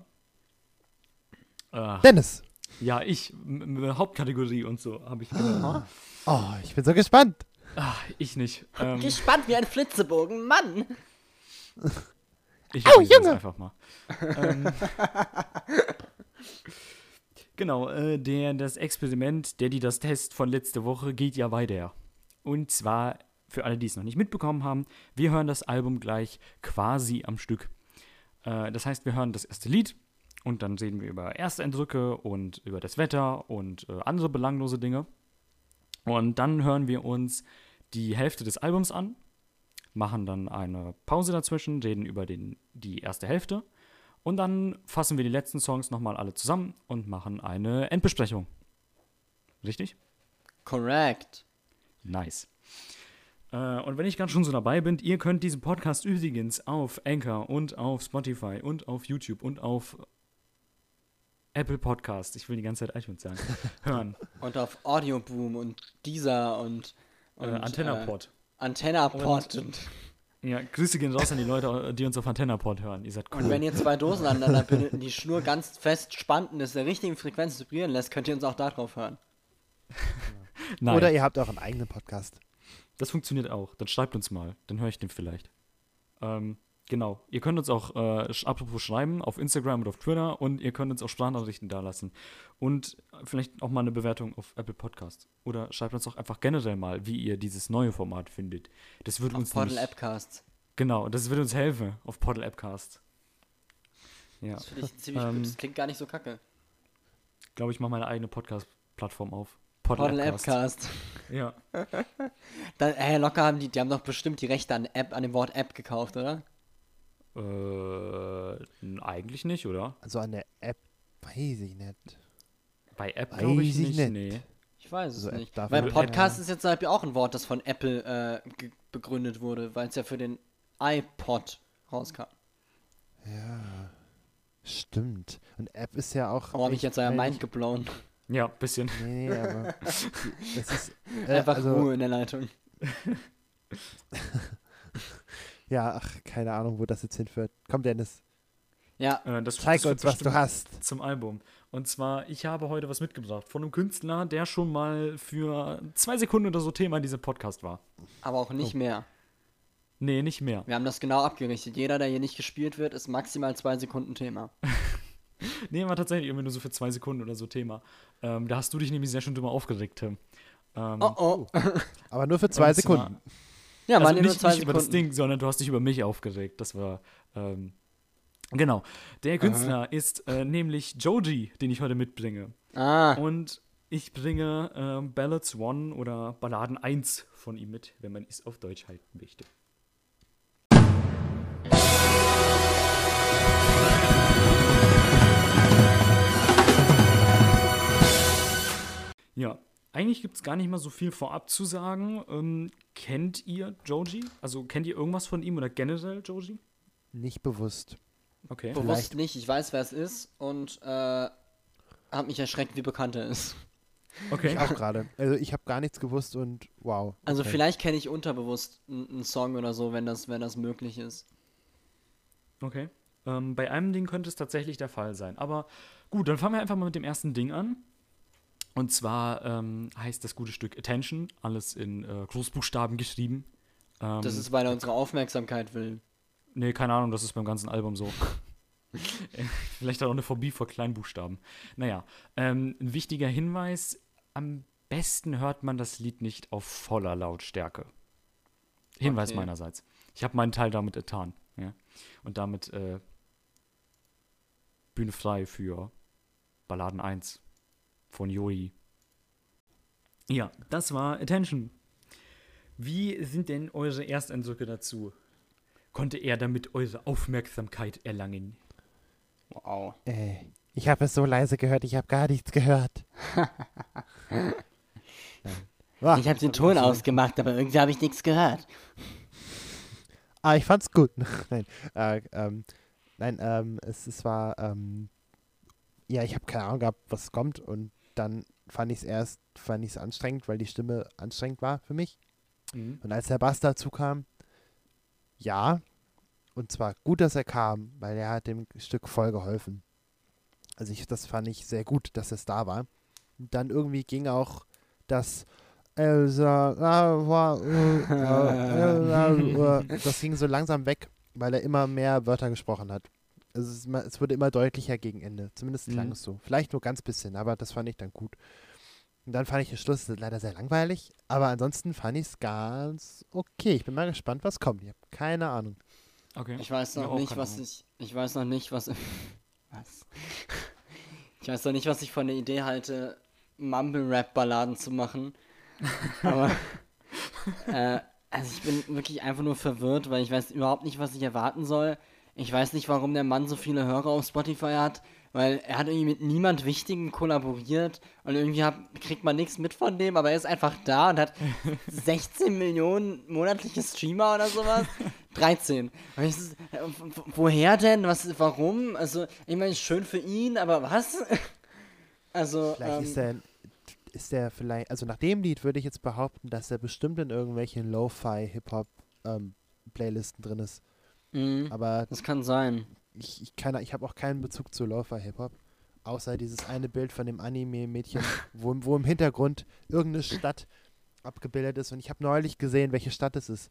Ah, Dennis. ja, ich, m- m- Hauptkategorie und so, habe ich gehört. Oh, ich bin so gespannt. Ah, ich nicht. Ähm, Gespannt wie ein Flitzebogen, Mann. ich Au, Junge! einfach mal. ähm, genau, äh, der, das Experiment, der die das Test von letzte Woche geht ja weiter. Und zwar, für alle, die es noch nicht mitbekommen haben, wir hören das Album gleich quasi am Stück. Äh, das heißt, wir hören das erste Lied und dann reden wir über Ersteindrücke und über das Wetter und äh, andere belanglose Dinge. Und dann hören wir uns die Hälfte des Albums an, machen dann eine Pause dazwischen, reden über den, die erste Hälfte und dann fassen wir die letzten Songs nochmal alle zusammen und machen eine Endbesprechung. Richtig? Correct. Nice. Äh, und wenn ich gerade schon so dabei bin, ihr könnt diesen Podcast übrigens auf Anchor und auf Spotify und auf YouTube und auf Apple Podcast, ich will die ganze Zeit iTunes sagen, hören. Und auf Audioboom und dieser und, äh, und AntennaPod. Äh, AntennaPod. Und, Ja, Grüße gehen raus an die Leute, die uns auf AntennaPod hören. Ihr seid cool. und wenn ihr zwei Dosen aneinander bindet und die Schnur ganz fest spannt und es der richtigen Frequenz vibrieren lässt, könnt ihr uns auch darauf hören. Nein, Oder ihr habt auch einen eigenen Podcast. Das funktioniert auch. Dann schreibt uns mal, dann höre ich den vielleicht. Ähm, Genau. Ihr könnt uns auch äh, apropos schreiben auf Instagram und auf Twitter und ihr könnt uns auch Sprachnachrichten dalassen. Und vielleicht auch mal eine Bewertung auf Apple Podcast. Oder schreibt uns auch einfach generell mal, wie ihr dieses neue Format findet. Das wird Auf uns Portal Appcast. Genau, das wird uns helfen auf Portal Appcast. Ja, Das finde ich ziemlich Ähm, gut. Das klingt gar nicht so kacke. glaube ich, mache meine eigene Podcast-Plattform auf. Appcast. Ja. Da, hey, locker haben die, die haben doch bestimmt die Rechte an App, an dem Wort App gekauft, oder? Äh, eigentlich nicht, oder? Also an der App weiß ich nicht. Bei App Weiß glaube ich ich nicht. nicht. Nee. Ich weiß es So App nicht. Weil Podcast Ja. ist jetzt zum Beispiel auch ein Wort, das von Apple äh, begründet wurde, weil es ja für den iPod rauskam. Ja. Stimmt. Und App ist ja auch. Oh, habe ich jetzt euer Mind geblown. Ja, bisschen. Nee, nee, aber. das ist. Äh, Einfach also, Ruhe in der Leitung. Ja, ach, keine Ahnung, wo das jetzt hinführt. Komm, Dennis, Ja, Äh, das, zeig uns, was du hast. Zum Album. Und zwar, ich habe heute was mitgebracht von einem Künstler, der schon mal für zwei Sekunden oder so Thema in diesem Podcast war. aber auch Oh. nicht mehr. Nee, nicht mehr. Wir haben das genau abgerichtet. Jeder, der hier nicht gespielt wird, ist maximal zwei Sekunden Thema. Nee, war tatsächlich irgendwie nur so für zwei Sekunden oder so Thema. Ähm, da hast du dich nämlich sehr schön drüber aufgeregt, Tim. Ähm, Oh oh. Aber nur für zwei Sekunden. Ja, also waren ja nur nicht, zwei nicht über das. Ding, sondern du hast dich über mich aufgeregt. Das war, ähm, genau. Der Künstler ist äh, nämlich Joji, den ich heute mitbringe. Ah, Und ich bringe ähm, Ballads One oder Balladen 1 von ihm mit, wenn man es auf Deutsch halten möchte. Ja, eigentlich gibt es gar nicht mal so viel vorab zu sagen. Ähm, kennt ihr Joji? Also kennt ihr irgendwas von ihm oder generell Joji? Nicht bewusst. Okay. bewusst vielleicht- nicht. Ich weiß, wer es ist und äh, hab mich erschreckt, wie bekannt er ist. Okay. Ich auch gerade. Also ich habe gar nichts gewusst und wow. Also okay. vielleicht kenne ich unterbewusst n- einen Song oder so, wenn das, wenn das möglich ist. Okay. Ähm, bei einem Ding könnte es tatsächlich der Fall sein. Aber gut, dann fangen wir einfach mal mit dem ersten Ding an. Und zwar ähm, heißt das gute Stück Attention, alles in äh, Großbuchstaben geschrieben. Ähm, Das ist, weil er unsere Aufmerksamkeit will. Nee, keine Ahnung, das ist beim ganzen Album so. Vielleicht auch eine Phobie vor Kleinbuchstaben. Naja, ähm, ein wichtiger Hinweis: Am besten hört man das Lied nicht auf voller Lautstärke. Hinweis Okay. meinerseits. Ich habe meinen Teil damit getan. Ja? Und damit äh, Bühne frei für Balladen 1 von Joey. Ja, das war Attention. Wie sind denn eure Ersteindrücke dazu? Konnte er damit eure Aufmerksamkeit erlangen? Wow. Äh, ich habe es so leise gehört, ich habe gar nichts gehört. Ich habe den Ton ausgemacht, aber irgendwie habe ich nichts gehört. Ah, ich fand's gut. nein, äh, ähm, nein, ähm, es, es war, ähm, ja, ich habe keine Ahnung gehabt, was kommt und dann fand ich es erst, fand ich es anstrengend, weil die Stimme anstrengend war für mich. Mhm. Und als der Bass dazu kam, ja, und zwar gut, dass er kam, weil er hat dem Stück voll geholfen. Also ich, das fand ich sehr gut, dass es da war. Und dann irgendwie ging auch das ah, das ging so langsam weg, weil er immer mehr Wörter gesprochen hat. Also es, ist immer, es wurde immer deutlicher gegen Ende. Zumindest Mhm. klang es so. Vielleicht nur ganz bisschen, aber das fand ich dann gut. Und dann fand ich den Schluss leider sehr langweilig, aber ansonsten fand ich es ganz okay. Ich bin mal gespannt, was kommt. Ich habe keine Ahnung. Okay. Ich weiß Ja, noch auch nicht, was Ahnung. ich. Ich weiß noch nicht, was. was? Ich weiß noch nicht, was ich von der Idee halte, Mumble-Rap-Balladen zu machen. Aber. äh, also ich bin wirklich einfach nur verwirrt, weil ich weiß überhaupt nicht, was ich erwarten soll. Ich weiß nicht, warum der Mann so viele Hörer auf Spotify hat, weil er hat irgendwie mit niemand Wichtigen kollaboriert und irgendwie hab, kriegt man nichts mit von dem, aber er ist einfach da und hat 16 Millionen monatliche Streamer oder sowas. 13. Und ich, so, äh, woher denn? Was, warum? Also, ich meine, schön für ihn, aber was? Also, Vielleicht ähm, ist der, ist der vielleicht, also nach dem Lied würde ich jetzt behaupten, dass er bestimmt in irgendwelchen Lo-Fi Hip-Hop ähm, drin ist. Mh, Aber das kann sein. ich, ich, kann- ich habe auch keinen Bezug zu Lo-Fi Hip-Hop. Außer dieses eine Bild von dem Anime-Mädchen, wo, wo im Hintergrund irgendeine Stadt abgebildet ist. Und ich habe neulich gesehen, welche Stadt es ist.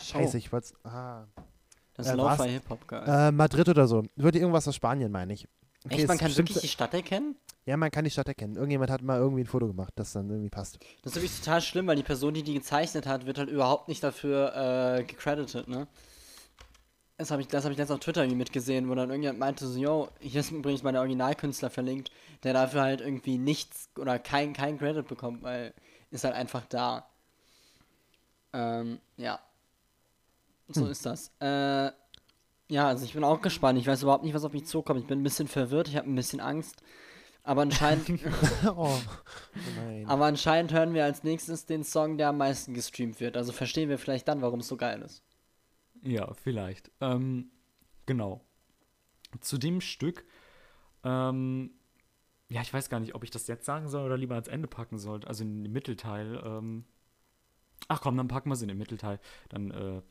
Scheiße, Oh. ich wollte Ah. Das ist Äh? Lo-Fi Hip-Hop, geil. Äh, Madrid oder so. Wird irgendwas aus Spanien, meine ich. Okay, Echt, man es kann wirklich die Stadt erkennen? Ja, man kann die Stadt erkennen. Irgendjemand hat mal irgendwie ein Foto gemacht, das dann irgendwie passt. Das ist wirklich total schlimm, weil die Person, die die gezeichnet hat, wird halt überhaupt nicht dafür äh, gecredited, ne? Das habe ich, das hab ich letztens auf Twitter irgendwie mitgesehen, wo dann irgendjemand meinte so, yo, hier ist übrigens mein Originalkünstler verlinkt, der dafür halt irgendwie nichts oder kein, kein Credit bekommt, weil ist halt einfach da. Ähm, ja. So ist das. Äh, ja, also ich bin auch gespannt. Ich weiß überhaupt nicht, was auf mich zukommt. Ich bin ein bisschen verwirrt, ich habe ein bisschen Angst. Aber anscheinend, oh. Nein. aber anscheinend hören wir als nächstes den Song, der am meisten gestreamt wird. Also verstehen wir vielleicht dann, warum es so geil ist. Ja, vielleicht. Ähm, genau. Zu dem Stück, ähm, ja, ich weiß gar nicht, ob ich das jetzt sagen soll oder lieber ans Ende packen sollte, also in den Mittelteil. Ähm, ach komm, dann packen wir es in den Mittelteil. Dann äh,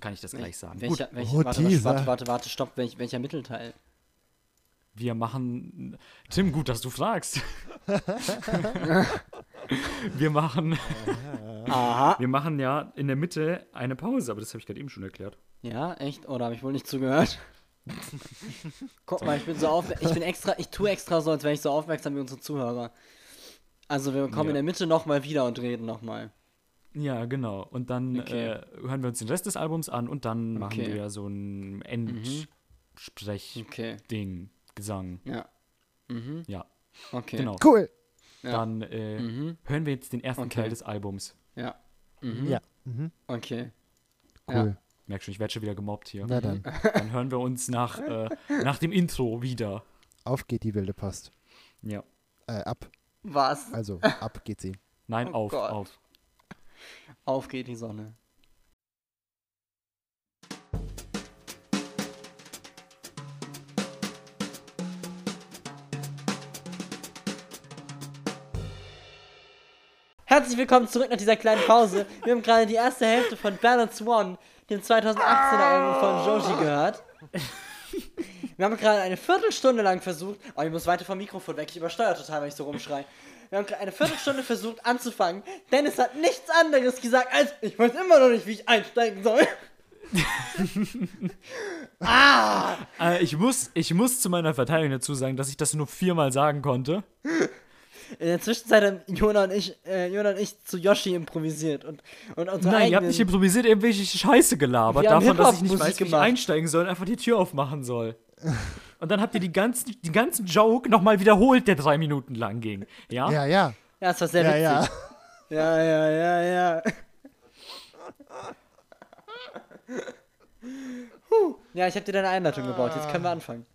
kann ich das gleich sagen. Welcher, Gut, welcher, Oh, warte, warte, warte, warte, stopp. Welch, welcher Mittelteil? wir machen. Tim, gut, dass du fragst. wir machen. Aha. Wir machen ja in der Mitte eine Pause, aber das habe ich gerade eben schon erklärt. Ja, echt? Oder habe ich wohl nicht zugehört? Guck mal, ich bin so auf, ich bin extra, ich tue extra so, als wäre ich so aufmerksam wie unsere Zuhörer. Also wir kommen Ja. in der Mitte nochmal wieder und reden nochmal. Ja, genau. Und dann Okay. äh, hören wir uns den Rest des Albums an und dann machen Okay. wir so ein Endsprech-Ding, Okay. Gesang. Ja. Mhm. Ja, Okay. genau. Cool. Ja. Dann äh, Mhm. hören wir jetzt den ersten Okay. Teil des Albums. Ja. Mhm. Ja. Mhm. Okay. Cool. Merk schon, ich werde schon wieder gemobbt hier. Na dann. Dann hören wir uns nach, äh, nach dem Intro wieder. Auf geht die wilde Post. Ja. Äh, ab. Was? Also, ab geht sie. Nein, Oh auf, Gott. auf. Auf geht die Sonne. Herzlich willkommen zurück nach dieser kleinen Pause. Wir haben gerade die erste Hälfte von Balance One, dem 2018er Album von Joji gehört. Wir haben gerade eine Viertelstunde lang versucht. Oh, ich muss weiter vom Mikrofon weg. Ich übersteuere total, wenn ich so rumschreie. Wir haben gerade eine Viertelstunde versucht anzufangen. Dennis hat nichts anderes gesagt als ich weiß immer noch nicht, wie ich einsteigen soll. ah! Äh, ich, muss, ich muss zu meiner Verteidigung dazu sagen, dass ich das nur viermal sagen konnte. In der Zwischenzeit haben Jona und ich, äh, Jona und ich zu Yoshi improvisiert und, und unsere Nein, ihr habt eigenen- nicht improvisiert, irgendwelche Scheiße gelabert. Davon, dass ich nicht weiß, wie ich einsteigen soll und einfach die Tür aufmachen soll. Und dann habt ihr die ganzen, die ganzen Joke nochmal wiederholt, der drei Minuten lang ging. Ja? Ja, ja. Ja, das war sehr Ja, witzig. ja. Ja, ja, ja, ja. Huh. Ja, ich habe dir deine Einleitung gebaut. Jetzt können wir anfangen.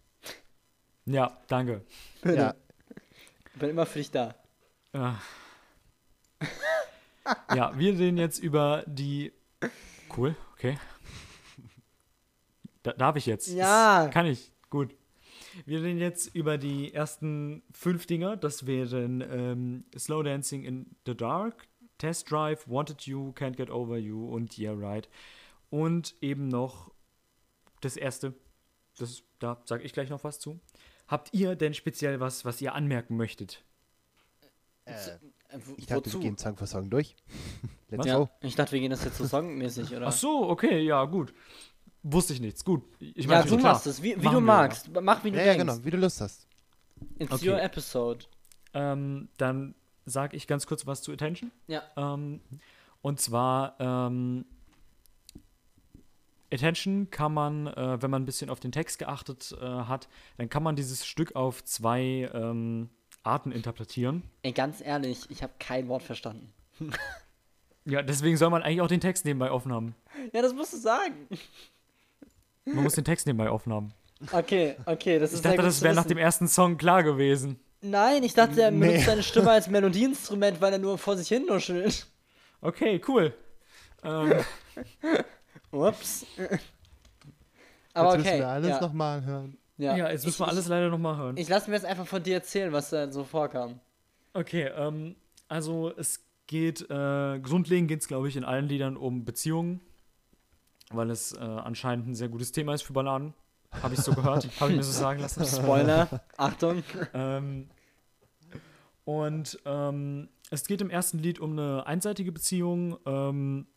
Ja, danke. ja. Ich bin immer für dich da. Ja. ja, wir reden jetzt über die. Cool, okay. Da, darf ich jetzt? Ja. Das kann ich. Gut. Wir reden jetzt über die ersten fünf Dinger. Das wären ähm, Slow Dancing in the Dark, Test Drive, Wanted You, Can't Get Over You und Yeah Right. Und eben noch das erste. Das, da sage ich gleich noch was zu. Habt ihr denn speziell was, was ihr anmerken möchtet? Äh, wo- Ich dachte, wir wozu? gehen Song für Song durch. Let's Ja, go. ich dachte, wir gehen das jetzt so songmäßig, oder? Ach so, okay, ja, gut. Wusste ich nichts. Gut. Ich ja, meine, du machst es, wie, wie du wir, magst. Mach, wie du Ja, ja, denkst. genau. Wie du Lust hast. It's Okay. your episode. Ähm, dann sage ich ganz kurz was zu Attention. Ja. Ähm, und zwar, ähm, Attention kann man, äh, wenn man ein bisschen auf den Text geachtet äh, hat, dann kann man dieses Stück auf zwei ähm, Arten interpretieren. Ey, ganz ehrlich, ich habe kein Wort verstanden. Ja, deswegen soll man eigentlich auch den Text nebenbei offen haben. Ja, das musst du sagen. Man muss den Text nebenbei offen haben. Okay, okay, das Ich ist sehr dachte, gut das wäre nach dem ersten Song klar gewesen. Nein, ich dachte, er Nee. benutzt seine Stimme als Melodieinstrument, weil er nur vor sich hin nuschelt. Okay, cool. Ähm, Ups. Aber Jetzt okay. müssen wir alles ja, nochmal hören. ja. ja, jetzt müssen ich, wir alles leider nochmal hören. Ich, ich lasse mir jetzt einfach von dir erzählen, was da so vorkam. Okay, ähm, also es geht, äh, grundlegend geht es, glaube ich, in allen Liedern um Beziehungen, weil es äh, anscheinend ein sehr gutes Thema ist für Balladen. Habe ich so gehört, habe ich mir so sagen lassen. Spoiler, Achtung. ähm, und ähm, es geht im ersten Lied um eine einseitige Beziehung. Ähm,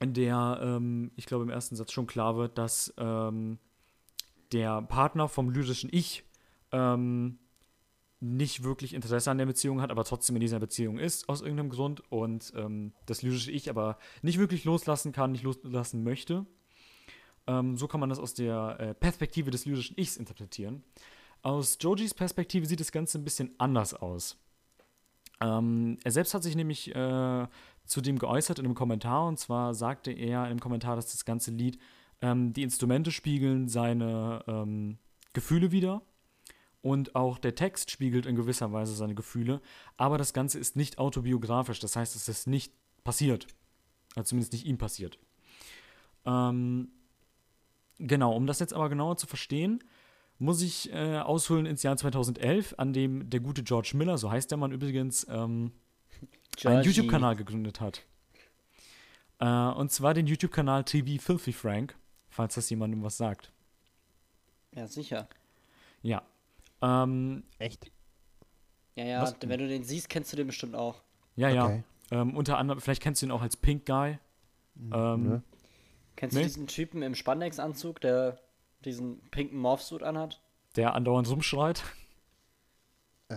in der, ähm, ich glaube, im ersten Satz schon klar wird, dass ähm, der Partner vom lyrischen Ich ähm, nicht wirklich Interesse an der Beziehung hat, aber trotzdem in dieser Beziehung ist, aus irgendeinem Grund. Und ähm, das lyrische Ich aber nicht wirklich loslassen kann, nicht loslassen möchte. Ähm, so kann man das aus der äh, Perspektive des lyrischen Ichs interpretieren. Aus Jojis Perspektive sieht das Ganze ein bisschen anders aus. Ähm, er selbst hat sich nämlich äh, zu dem geäußert in einem Kommentar. Und zwar sagte er einem Kommentar, dass das ganze Lied ähm, die Instrumente spiegeln seine ähm, Gefühle wieder. Und auch der Text spiegelt in gewisser Weise seine Gefühle. Aber das Ganze ist nicht autobiografisch. Das heißt, es ist nicht passiert. Also zumindest nicht ihm passiert. Ähm, genau, um das jetzt aber genauer zu verstehen, muss ich äh, ausholen ins Jahr 2011, an dem der gute George Miller, so heißt der Mann übrigens, ähm, einen. YouTube-Kanal gegründet hat. Äh, und zwar den YouTube-Kanal TV Filthy Frank, falls das jemandem was sagt. Ja, sicher. Ja. Ähm, Echt? Ja, ja, Was? wenn du den siehst, kennst du den bestimmt auch. ja, ja. Okay. Ähm, unter anderem, vielleicht kennst du ihn auch als Pink Guy. Ähm, Nö. Kennst Nee. du diesen Typen im Spandex-Anzug, der diesen pinken Morphsuit anhat? Der andauernd rumschreit. Äh,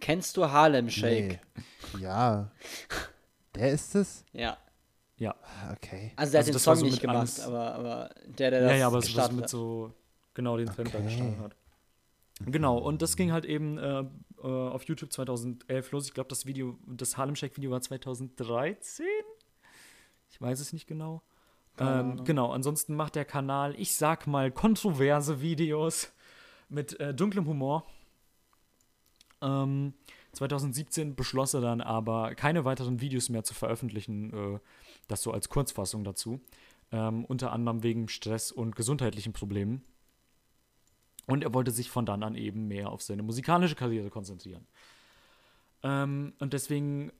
Kennst du Harlem Shake? nee. Ja. Der ist es? Ja. Ja. Okay. Also der Also hat den Song so nicht gemacht, eines- aber, aber der, der das Ja, ja, aber es mit so genau den Trend da Okay. gestartet hat. Genau, und das ging halt eben äh, äh, auf YouTube 2011 los. Ich glaube, das Video, das Harlem Shake Video war 2013. Ich weiß es nicht genau. Ähm, genau, ansonsten macht der Kanal, ich sag mal, kontroverse Videos mit äh, dunklem Humor. Ähm, 2017 beschloss er dann aber, keine weiteren Videos mehr zu veröffentlichen, äh, das so als Kurzfassung dazu. Ähm, unter anderem wegen Stress und gesundheitlichen Problemen. Und er wollte sich von dann an eben mehr auf seine musikalische Karriere konzentrieren. Ähm, und deswegen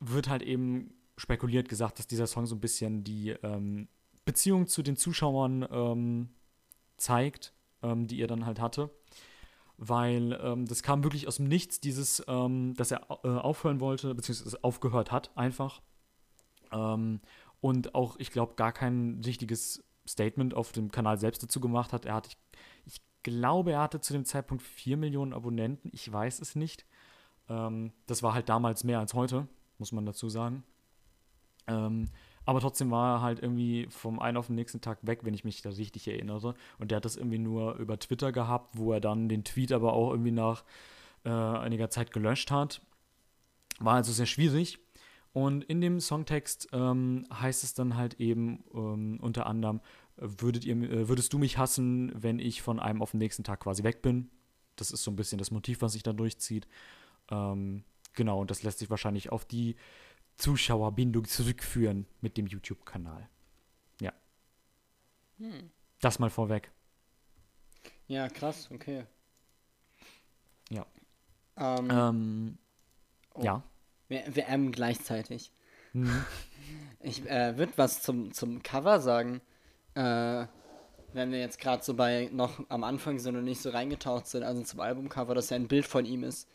wird halt eben spekuliert gesagt, dass dieser Song so ein bisschen die ähm, Beziehung zu den Zuschauern ähm, zeigt, ähm, die er dann halt hatte. Weil ähm, das kam wirklich aus dem Nichts, dieses, ähm, dass er äh, aufhören wollte, beziehungsweise aufgehört hat, einfach. Ähm, und auch, ich glaube, gar kein richtiges Statement auf dem Kanal selbst dazu gemacht hat. Er hat, ich, ich glaube, er hatte zu dem Zeitpunkt 4 Millionen Abonnenten. Ich weiß es nicht. Ähm, das war halt damals mehr als heute, muss man dazu sagen. Aber trotzdem war er halt irgendwie vom einen auf den nächsten Tag weg, wenn ich mich da richtig erinnere. Und der hat das irgendwie nur über Twitter gehabt, wo er dann den Tweet aber auch irgendwie nach äh, einiger Zeit gelöscht hat. War also sehr schwierig. Und in dem Songtext ähm, heißt es dann halt eben ähm, unter anderem, würdet ihr, äh, würdest du mich hassen, wenn ich von einem auf den nächsten Tag quasi weg bin? Das ist so ein bisschen das Motiv, was sich da durchzieht. Ähm, genau, und das lässt sich wahrscheinlich auf die Zuschauerbindung zurückführen mit dem YouTube-Kanal. Ja. Das mal vorweg. Ja, krass, okay. Ja. Ähm, Ähm, oh, Ja. Wir, wir M gleichzeitig. Mhm. Ich äh, würde was zum, zum Cover sagen. Äh, wenn wir jetzt gerade so bei noch am Anfang sind und nicht so reingetaucht sind, also zum Albumcover, dass ja ein Bild von ihm ist.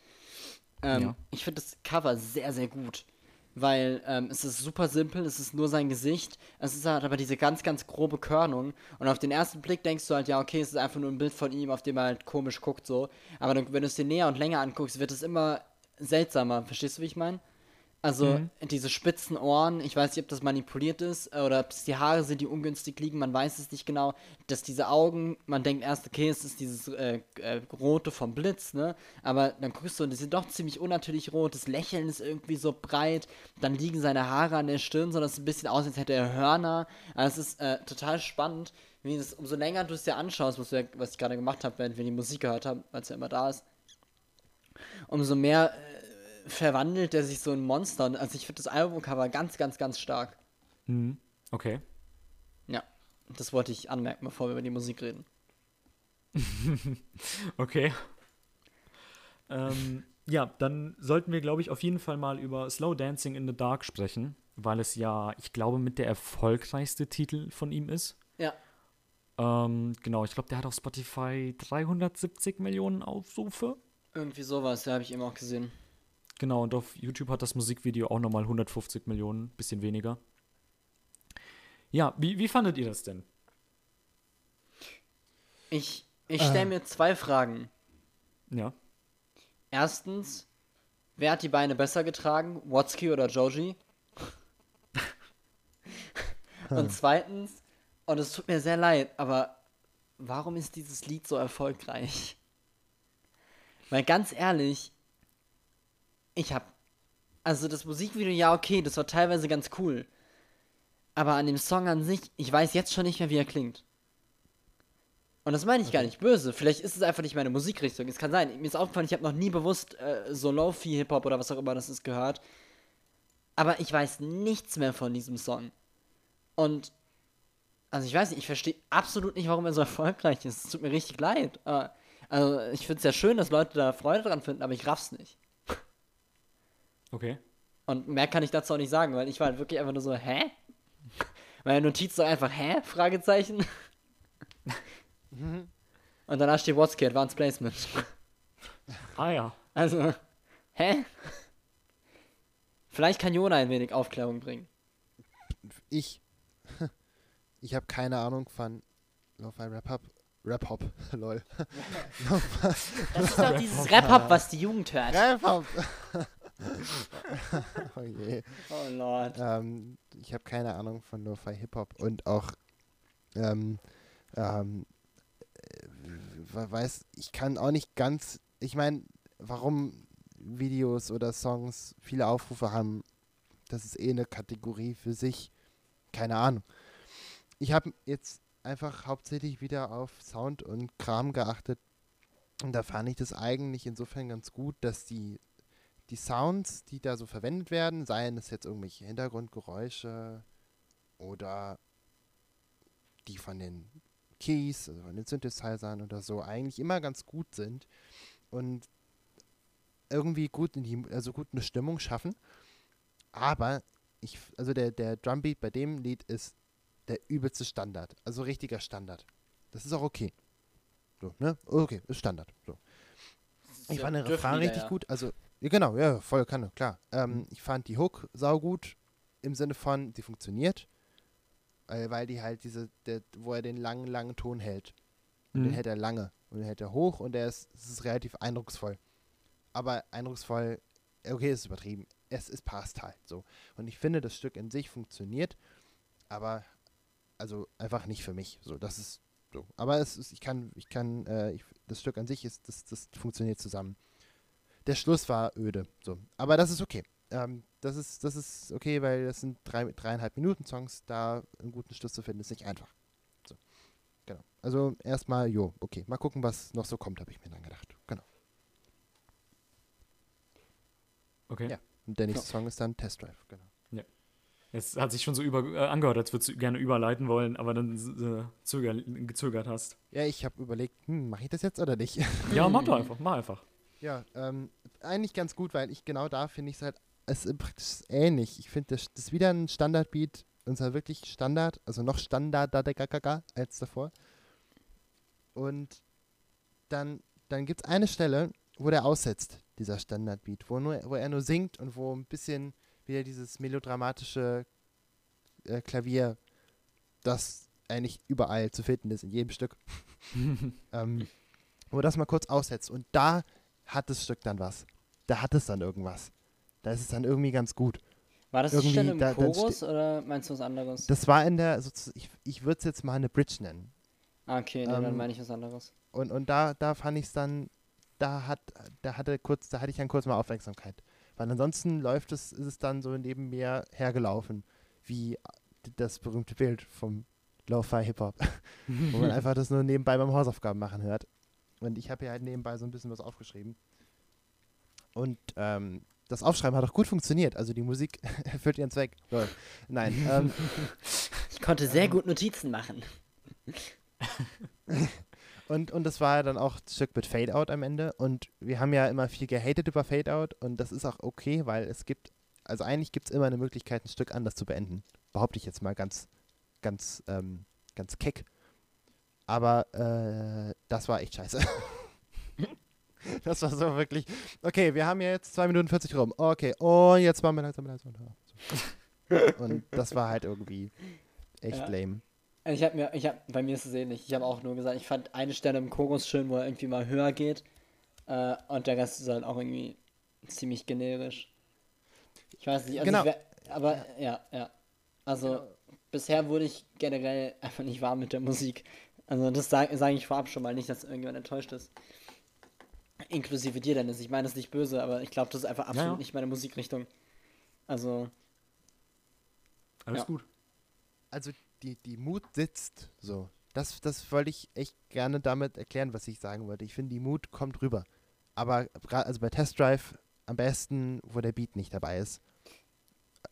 Ähm, Ja. Ich finde das Cover sehr, sehr gut. Weil ähm, es ist super simpel, es ist nur sein Gesicht, es ist halt aber diese ganz, ganz grobe Körnung. Und auf den ersten Blick denkst du halt, ja, okay, es ist einfach nur ein Bild von ihm, auf dem er halt komisch guckt, so. Aber dann, wenn du es dir näher und länger anguckst, wird es immer seltsamer. Verstehst du, wie ich meine? Also Mhm. diese spitzen Ohren, ich weiß nicht, ob das manipuliert ist äh, oder ob es die Haare sind, die ungünstig liegen, man weiß es nicht genau. Dass diese Augen, man denkt erst, okay, es ist dieses äh, äh, rote vom Blitz, ne? Aber dann guckst du und die sind doch ziemlich unnatürlich rot. Das Lächeln ist irgendwie so breit. Dann liegen seine Haare an der Stirn, so dass es ein bisschen aussieht, als hätte er Hörner. Also es ist äh, total spannend, wie das, umso länger du es dir anschaust, was, wir, was ich gerade gemacht habe, während wir die Musik gehört haben, als er immer da ist umso mehr äh, verwandelt er sich so in Monster. Also ich finde das Albumcover ganz, ganz, ganz stark. Mhm. Okay. Ja, das wollte ich anmerken, bevor wir über die Musik reden. Okay. Ähm, ja, dann sollten wir, glaube ich, auf jeden Fall mal über Slow Dancing in the Dark sprechen, weil es ja, ich glaube, mit der erfolgreichste Titel von ihm ist. Ja, Ähm, genau, ich glaube, der hat auf Spotify 370 Millionen Aufrufe. irgendwie sowas, ja, habe ich eben auch gesehen. Genau, und auf YouTube hat das Musikvideo auch nochmal 150 Millionen, bisschen weniger. Ja, wie, wie fandet ihr das denn? Ich, ich stelle Äh. mir zwei Fragen. Ja. Erstens, wer hat die Beine besser getragen? Watsky oder Joji? Und zweitens, und es tut mir sehr leid, aber warum ist dieses Lied so erfolgreich? Weil ganz ehrlich, ich hab. Also das Musikvideo, ja, okay, das war teilweise ganz cool. Aber an dem Song an sich, ich weiß jetzt schon nicht mehr, wie er klingt. Und das meine ich gar nicht böse. Vielleicht ist es einfach nicht meine Musikrichtung. Es kann sein. Mir ist aufgefallen, ich habe noch nie bewusst äh, so Lo-Fi-Hip-Hop oder was auch immer das ist gehört. Aber ich weiß nichts mehr von diesem Song. Und, also ich weiß nicht, ich verstehe absolut nicht, warum er so erfolgreich ist. Es tut mir richtig leid. Äh, also ich finde es ja schön, dass Leute da Freude dran finden, aber ich raff's nicht. Okay. Und mehr kann ich dazu auch nicht sagen, weil ich war halt wirklich einfach nur so, hä? Meine Notiz so einfach, hä? Fragezeichen. Und danach steht Watsky Advanced Placement. Ah ja. Also, hä? Vielleicht kann Jona ein wenig Aufklärung bringen. Ich. Ich habe keine Ahnung von Lo-Fi Rap-Hop. Rap-Hop, lol. Das ist doch dieses Rap-Hop, was die Jugend hört. Rap-Hop! oh je. Oh Lord. Ähm, ich habe keine Ahnung von Lo-Fi Hip-Hop und auch ähm, ähm, äh, we- weiß, ich kann auch nicht ganz, ich meine, warum Videos oder Songs viele Aufrufe haben, das ist eh eine Kategorie für sich. Keine Ahnung. Ich habe jetzt einfach hauptsächlich wieder auf Sound und Kram geachtet und da fand ich das eigentlich insofern ganz gut, dass die die Sounds, die da so verwendet werden, seien es jetzt irgendwelche Hintergrundgeräusche oder die von den Keys, also von den Synthesizern oder so, eigentlich immer ganz gut sind und irgendwie gut in die, also gut eine Stimmung schaffen. Aber ich, also der, der Drumbeat bei dem Lied ist der übelste Standard. Also richtiger Standard. Das ist auch okay. So, ne? Okay, ist Standard. So. Ich fand den Refrain richtig ja. gut. Also, genau, ja, voll Kanne, klar. Ähm, ich fand die Hook saugut im Sinne von, die funktioniert. Weil, weil die halt diese, der, wo er den langen, langen Ton hält. Und den Mhm. hält er lange. Und den hält er hoch und der ist, es ist relativ eindrucksvoll. Aber eindrucksvoll, okay, ist übertrieben. Es, es passt halt so. Und ich finde, das Stück in sich funktioniert, aber also einfach nicht für mich. So, das ist so. Aber es ist, ich kann, ich kann, äh, ich, das Stück an sich ist, das, das funktioniert zusammen. Der Schluss war öde. So. Aber das ist okay. Ähm, das ist, das ist okay, weil das sind drei, dreieinhalb Minuten Songs, da einen guten Schluss zu finden, ist nicht einfach. So. Genau. Also erstmal, jo, okay. Mal gucken, was noch so kommt, habe ich mir dann gedacht. Genau. Okay. Ja. Und der nächste Song ist dann Test Drive, genau. Es hat sich schon so über, äh, angehört, als würdest du gerne überleiten wollen, aber dann äh, zöger, gezögert hast. Ja, ich habe überlegt, hm, mache ich das jetzt oder nicht? Ja, mach doch einfach, mach einfach. Ja, ähm, eigentlich ganz gut, weil ich genau da finde ich es halt, es ist praktisch ähnlich. Ich finde, das, das ist wieder ein Standardbeat und zwar wirklich Standard, also noch Standard als davor. Und dann, dann gibt es eine Stelle, wo der aussetzt, dieser Standardbeat, wo, nur, wo er nur singt und wo ein bisschen wieder dieses melodramatische äh, Klavier, das eigentlich überall zu finden ist, in jedem Stück. ähm, wo das mal kurz aussetzt. Und da hat das Stück dann was. Da hat es dann irgendwas. Da ist es dann irgendwie ganz gut. War das die Irgendwie Stelle im da- dann Chorus oder meinst du was anderes? Das war in der, ich, ich würde es jetzt mal eine Bridge nennen. ah, okay, nee, dann ähm, meine ich was anderes. Und, und da, da fand ich es dann, da hat, da hatte kurz, da hatte ich dann kurz mal Aufmerksamkeit. Weil ansonsten läuft es, ist es dann so neben mir hergelaufen, wie das berühmte Bild vom Lo-Fi Hip-Hop, wo man einfach das nur nebenbei beim Hausaufgaben machen hört. Und ich habe hier halt nebenbei so ein bisschen was aufgeschrieben. Und ähm, das Aufschreiben hat auch gut funktioniert. Also die Musik erfüllt ihren Zweck. Nein, ähm, Ich konnte sehr gut Notizen machen. Und, und das war ja dann auch ein Stück mit Fade-Out am Ende. Und wir haben ja immer viel gehatet über Fade-Out. Und das ist auch okay, weil es gibt, also eigentlich gibt es immer eine Möglichkeit, ein Stück anders zu beenden. Behaupte ich jetzt mal ganz, ganz, ähm, ganz keck. Aber äh, das war echt scheiße. Das war so wirklich. Okay, wir haben ja jetzt 2 Minuten 40 rum. Okay, und jetzt machen wir langsam langsam. So. Und das war halt irgendwie echt Ja. lame. Ich habe mir, ich hab, bei mir ist es ähnlich. Ich habe auch nur gesagt, ich fand eine Stelle im Chorus schön, wo er irgendwie mal höher geht. Äh, und der Rest ist halt auch irgendwie ziemlich generisch. Ich weiß nicht, also Genau. ich wär, aber ja, ja. Also bisher wurde ich generell einfach nicht warm mit der Musik. Also das sage sag ich vorab schon mal nicht, dass irgendjemand enttäuscht ist. Inklusive dir, Dennis. Ich meine das ist nicht böse, aber ich glaube, das ist einfach absolut ja. nicht meine Musikrichtung. Also, Alles Ja. gut. Also die, die Mut sitzt so. Das, das wollte ich echt gerne damit erklären, was ich sagen wollte. Ich finde, die Mut kommt rüber. Aber gerade also bei Test Drive am besten, wo der Beat nicht dabei ist.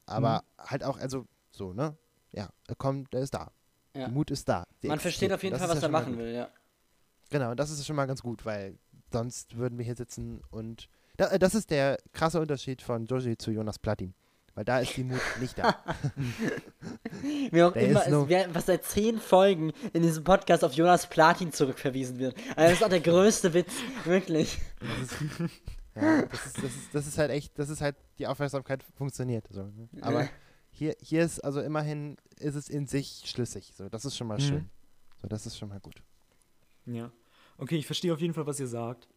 Aber halt auch, also so, ne? Ja, er kommt, der ist da. Ja. Die Mut ist da. Die Man versteht auf jeden Fall, was er machen will, ja. Genau, und das ist schon mal ganz gut, weil sonst würden wir hier sitzen und. Da, äh, das ist der krasse Unterschied von Joji zu Jonas Platin. Weil da ist die Mut nicht da. Wie auch Der immer, ist es was seit zehn Folgen in diesem Podcast auf Jonas Platin zurückverwiesen wird. Also das ist auch der größte Witz, wirklich. Das ist, ja, das ist, das, ist, das ist halt echt, das ist halt, die Aufmerksamkeit funktioniert. So, ne? Aber hier, hier ist, also immerhin ist es in sich schlüssig. So, das ist schon mal Mhm. schön. So, das ist schon mal gut. Ja. Okay, ich verstehe auf jeden Fall, was ihr sagt.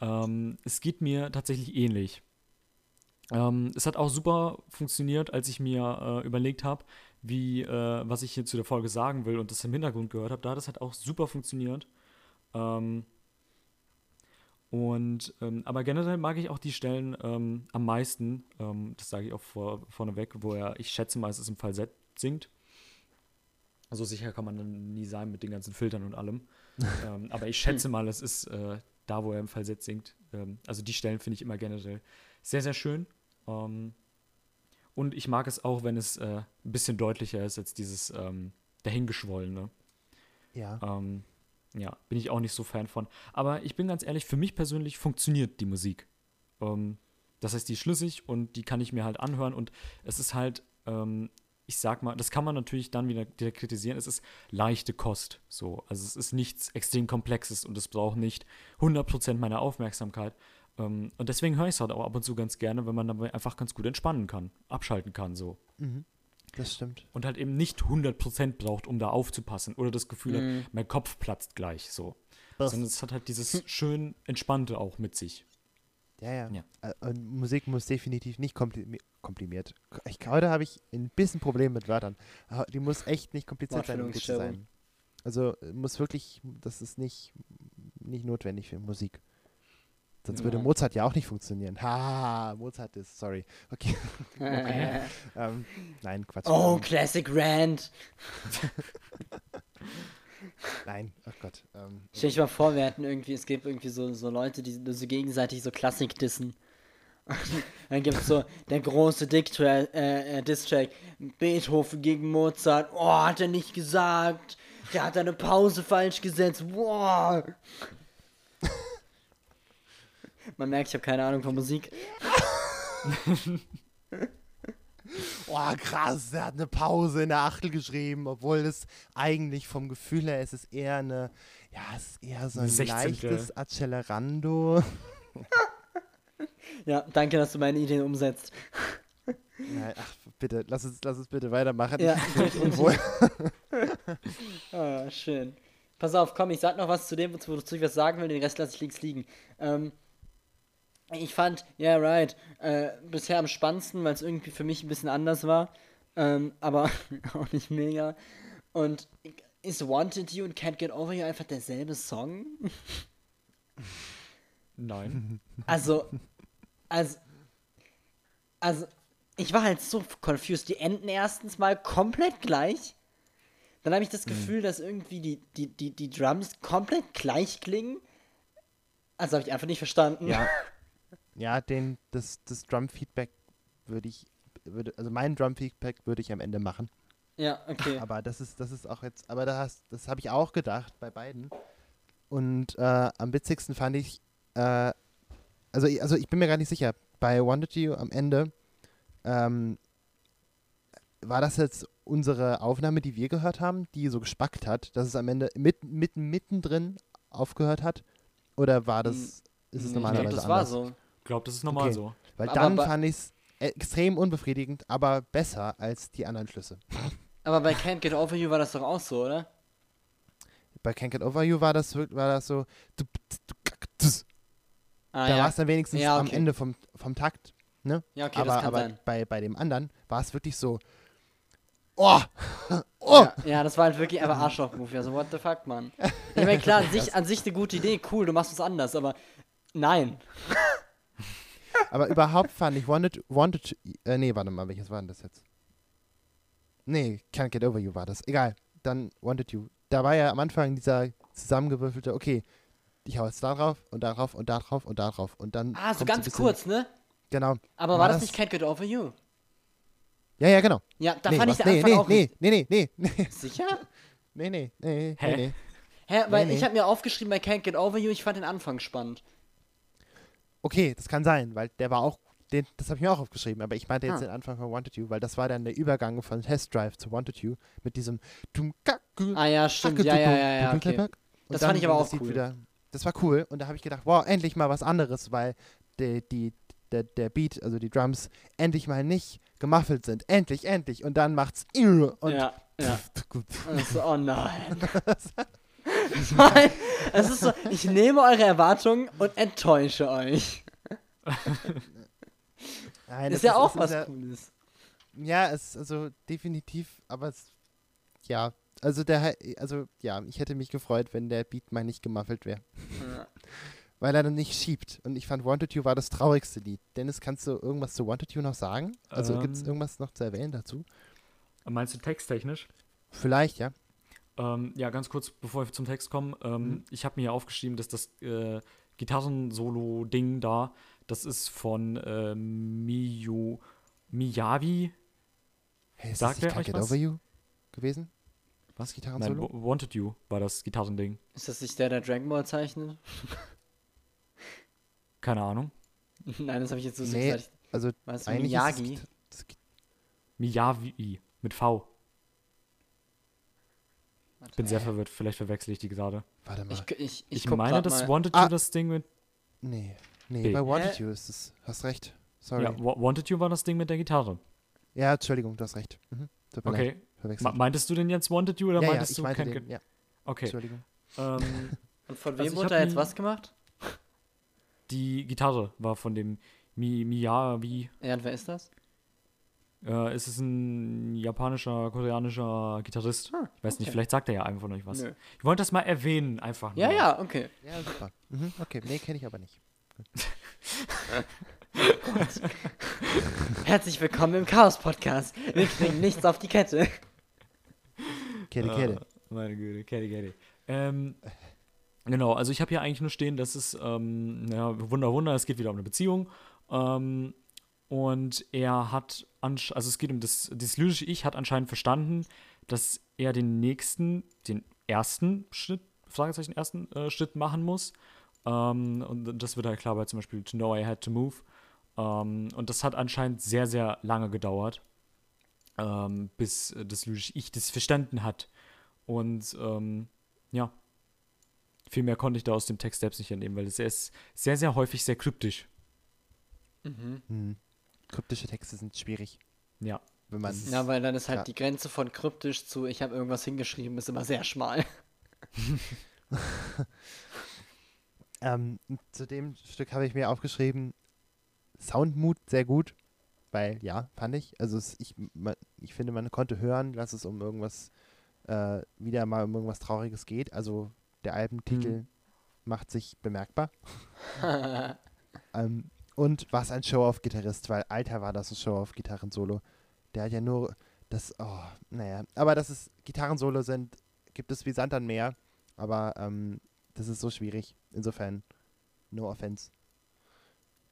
Ähm, es geht mir tatsächlich ähnlich. Ähm, es hat auch super funktioniert, als ich mir äh, überlegt habe, wie, äh, was ich hier zu der Folge sagen will und das im Hintergrund gehört habe. Da hat es halt auch super funktioniert. Ähm, und ähm, aber generell mag ich auch die Stellen ähm, am meisten, ähm, das sage ich auch vor, vorneweg, wo er, ich schätze mal, es ist im Falsett singt. So sicher kann man dann nie sein mit den ganzen Filtern und allem. ähm, aber ich schätze mal, es ist äh, da, wo er im Falsett singt. Ähm, also die Stellen finde ich immer generell sehr, sehr schön. Ähm, und ich mag es auch, wenn es äh, ein bisschen deutlicher ist als dieses dahingeschwollene. Ja. Ja, bin ich auch nicht so Fan von. Aber ich bin ganz ehrlich, für mich persönlich funktioniert die Musik. Ähm, das heißt, die ist schlüssig und die kann ich mir halt anhören und es ist halt, ähm, ich sag mal, das kann man natürlich dann wieder, wieder kritisieren, es ist leichte Kost. So. Also es ist nichts extrem Komplexes und es braucht nicht 100% meiner Aufmerksamkeit. Ähm, und deswegen höre ich es halt auch ab und zu ganz gerne, wenn man dabei einfach ganz gut entspannen kann, abschalten kann, so Mhm. Das stimmt. und halt eben nicht 100% braucht, um da aufzupassen oder das Gefühl Mhm. hat, mein Kopf platzt gleich so. Das- Sondern es hat halt dieses schön Entspannte auch mit sich. Ja, ja. Ja. Ä- Und Musik muss definitiv nicht komprimiert. Ich, heute habe ich ein bisschen Probleme mit Wörtern. Aber die muss echt nicht kompliziert sein, um gut zu sein. Also äh, muss wirklich, das ist nicht, nicht notwendig für Musik. Sonst würde Ja. Mozart ja auch nicht funktionieren. Ha, Mozart ist, sorry. Okay. ähm, nein, Quatsch. oh, Ähm, Classic Rant. nein, oh Gott. Ähm, Stell dich mal vor, wir hätten irgendwie, es gibt irgendwie so, so Leute, die so gegenseitig so Klassik dissen. Dann gibt es so der große Dick-Track, äh, äh, Diss-Track, Beethoven gegen Mozart. Oh, hat er nicht gesagt. Der hat eine Pause falsch gesetzt. Boah. Man merkt, ich habe keine Ahnung von Musik. Oh, krass, er hat eine Pause in der Achtel geschrieben, obwohl es eigentlich vom Gefühl her ist es eher eine, ja, es ist eher so ein 16. leichtes Accelerando. Ja, danke, dass du meine Ideen umsetzt. Nein, ach, bitte, lass uns, lass uns bitte weitermachen. Ja. Ah, schön. Pass auf, komm, ich sag noch was zu dem, wozu ich was sagen will, den Rest lasse ich links liegen. Ähm, ich fand, yeah, right, äh, bisher am spannendsten, weil es irgendwie für mich ein bisschen anders war, ähm, aber auch nicht mega. Und ist Wanted You und Can't Get Over You einfach derselbe Song? Nein. Also, also, also, ich war halt so confused. Die enden erstens mal komplett gleich. Dann habe ich das Gefühl, dass irgendwie die, die, die, die Drums komplett gleich klingen. Also habe ich einfach nicht verstanden. Ja, ja den, das, das Drum-Feedback würde ich, würde, also mein Drum-Feedback würde ich am Ende machen. Ja, okay. Aber das ist, das ist auch jetzt, aber das, das habe ich auch gedacht bei beiden. Und äh, am witzigsten fand ich, äh, also, ich- also ich bin mir gar nicht sicher, bei Wanted You am Ende, ähm, war das jetzt unsere Aufnahme, die wir gehört haben, die so gespackt hat, dass es am Ende mit, mit, mittendrin aufgehört hat? Oder war das, ist es ich normalerweise glaube, das war anders? so. Ich glaube, das ist normal Okay. so. Weil Aber dann fand ich es extrem unbefriedigend, aber besser als die anderen Schlüsse. Aber bei Can't Get Over You war das doch auch so, oder? Bei Can't Get Over You war das, war das so, du- du- du- Ah, da war ja. es dann wenigstens Ja, am okay. Ende vom, vom Takt. Ne? ja, okay, aber das kann aber sein. Bei, bei dem anderen war es wirklich so, oh, oh, Ja, ja, das war halt wirklich einfach Arschloch-Move. Also, what the fuck, Mann. Ich meine, klar, an sich, an sich eine gute Idee, cool, du machst es anders, aber nein. Aber überhaupt fand ich Wanted, wanted äh, nee, warte mal, welches war denn das jetzt? Nee, Can't Get Over You war das. Egal, dann Wanted You. Da war ja am Anfang dieser zusammengewürfelte, okay, ich hau jetzt da drauf und da drauf und da drauf und da drauf und dann. Ah, so ganz kurz, ne? Genau. Aber War war das das- nicht Can't Get Over You? Ja, ja, genau. Ja, da nee, fand ich den nee, Anfang nee, auch nee, nee, nee, nee, nee, Sicher? nee, nee, nee, Hä? nee, nee. Hä, weil Nee, ich nee. habe mir aufgeschrieben bei Can't Get Over You, ich fand den Anfang spannend. Okay, das kann sein, weil der war auch, den, das habe ich mir auch aufgeschrieben, aber ich meinte jetzt Ah. den Anfang von Wanted You, weil das war dann der Übergang von Test Drive zu Wanted You mit diesem Ah ja, stimmt, ja, ja, ja, ja, okay. Das fand ich aber auch cool. Wieder, das war cool und da habe ich gedacht, wow, endlich mal was anderes, weil die, die, der, der Beat, also die Drums, endlich mal nicht gemuffelt sind. Endlich, endlich. Und dann macht's und ja, ja. Und ich so, oh nein. nein, es ist so, ich nehme eure Erwartungen und enttäusche euch. Nein, ist ja auch das was ja, Cooles. Ja, es ist also definitiv, aber es, ja, also der, also ja, ich hätte mich gefreut, wenn der Beat mal nicht gemuffelt wäre, Ja. weil er dann nicht schiebt. Und ich fand Wanted You war das traurigste Lied. Dennis, kannst du irgendwas zu Wanted You noch sagen? Also gibt es Ähm. irgendwas noch zu erwähnen dazu? Meinst du texttechnisch? Vielleicht, ja. Ähm, ja, ganz kurz, bevor wir zum Text kommen. Ähm, Mhm. Ich habe mir ja aufgeschrieben, dass das äh, Gitarren-Solo-Ding da, das ist von äh, Miyu, Miyavi. Hey, ist Sagt das nicht wer Can't? Over You gewesen? Was, Nein, Gitarren-Solo? Wa- Wanted You war das Gitarrending. Ist das nicht der, der Dragon Ball zeichnet? Keine Ahnung. Nein, das habe ich jetzt so Nee, gesagt. Also Was, eigentlich Miyagi? Das Git- Miyavi mit V. Warte. Bin sehr verwirrt, vielleicht verwechsel ich die gerade. Warte mal. Ich, ich, ich, Ich, meine, mal. Wanted Ah. You das Ding mit. nee, nee, B. bei Wanted Hä? You ist es. Hast recht. Sorry. Ja, Ja, Wa- Wanted You war das Ding mit der Gitarre. Entschuldigung, du hast recht. Mhm. Okay. Meintest du denn jetzt Wanted You oder ja, ja, meintest ich du meinte den, ja. Okay. Entschuldigung. Ähm, Und von Also wem ich wurde da jetzt was gemacht? die Gitarre war von dem Mi Miyavi. Ja, und wer ist das? Äh, es ist ein japanischer, koreanischer Gitarrist. Ah, Ich weiß nicht, vielleicht sagt er ja einem von euch was. Nö. Ich wollte das mal erwähnen, einfach nur. Ja, ja, okay. Ja, super. Mhm, okay, nee, kenne ich aber nicht. Herzlich willkommen im Chaos-Podcast. Wir kriegen nichts auf die Kette. Kette, Kette. Äh, meine Güte, Kette, Kette. Ähm, genau, also ich habe hier eigentlich nur stehen, dass es, ähm, ja, Wunder, Wunder, es geht wieder um eine Beziehung. Ähm, und er hat, ansch- also es geht um das, das lyrische Ich hat anscheinend verstanden, dass er den nächsten, den ersten Schritt, Fragezeichen, ersten äh, Schritt machen muss. Ähm, und das wird halt klar bei zum Beispiel To Know I Had to Move. Ähm, und das hat anscheinend sehr, sehr lange gedauert, ähm, bis das lyrische Ich das verstanden hat. Und ähm, ja, viel mehr konnte ich da aus dem Text selbst nicht entnehmen, weil es ist sehr, sehr häufig sehr kryptisch. Mhm. Hm. Kryptische Texte sind schwierig, Ja. wenn man. Ja, weil dann ist halt Ja. die Grenze von kryptisch zu ich habe irgendwas hingeschrieben, ist immer sehr schmal. Ähm, zu dem Stück habe ich mir aufgeschrieben, Soundmood sehr gut, weil ja, fand ich. Also es, ich, man, ich finde, man konnte hören, dass es um irgendwas, äh, wieder mal um irgendwas Trauriges geht. Also der Albentitel Mhm. macht sich bemerkbar. Ähm, und war es ein Show-Off-Gitarrist, weil Alter war das ein Show-Off-Gitarrensolo. Der hat ja nur das, oh, naja, aber dass es Gitarrensolo sind, gibt es wie Sand an Meer, aber ähm, das ist so schwierig. Insofern, no offense.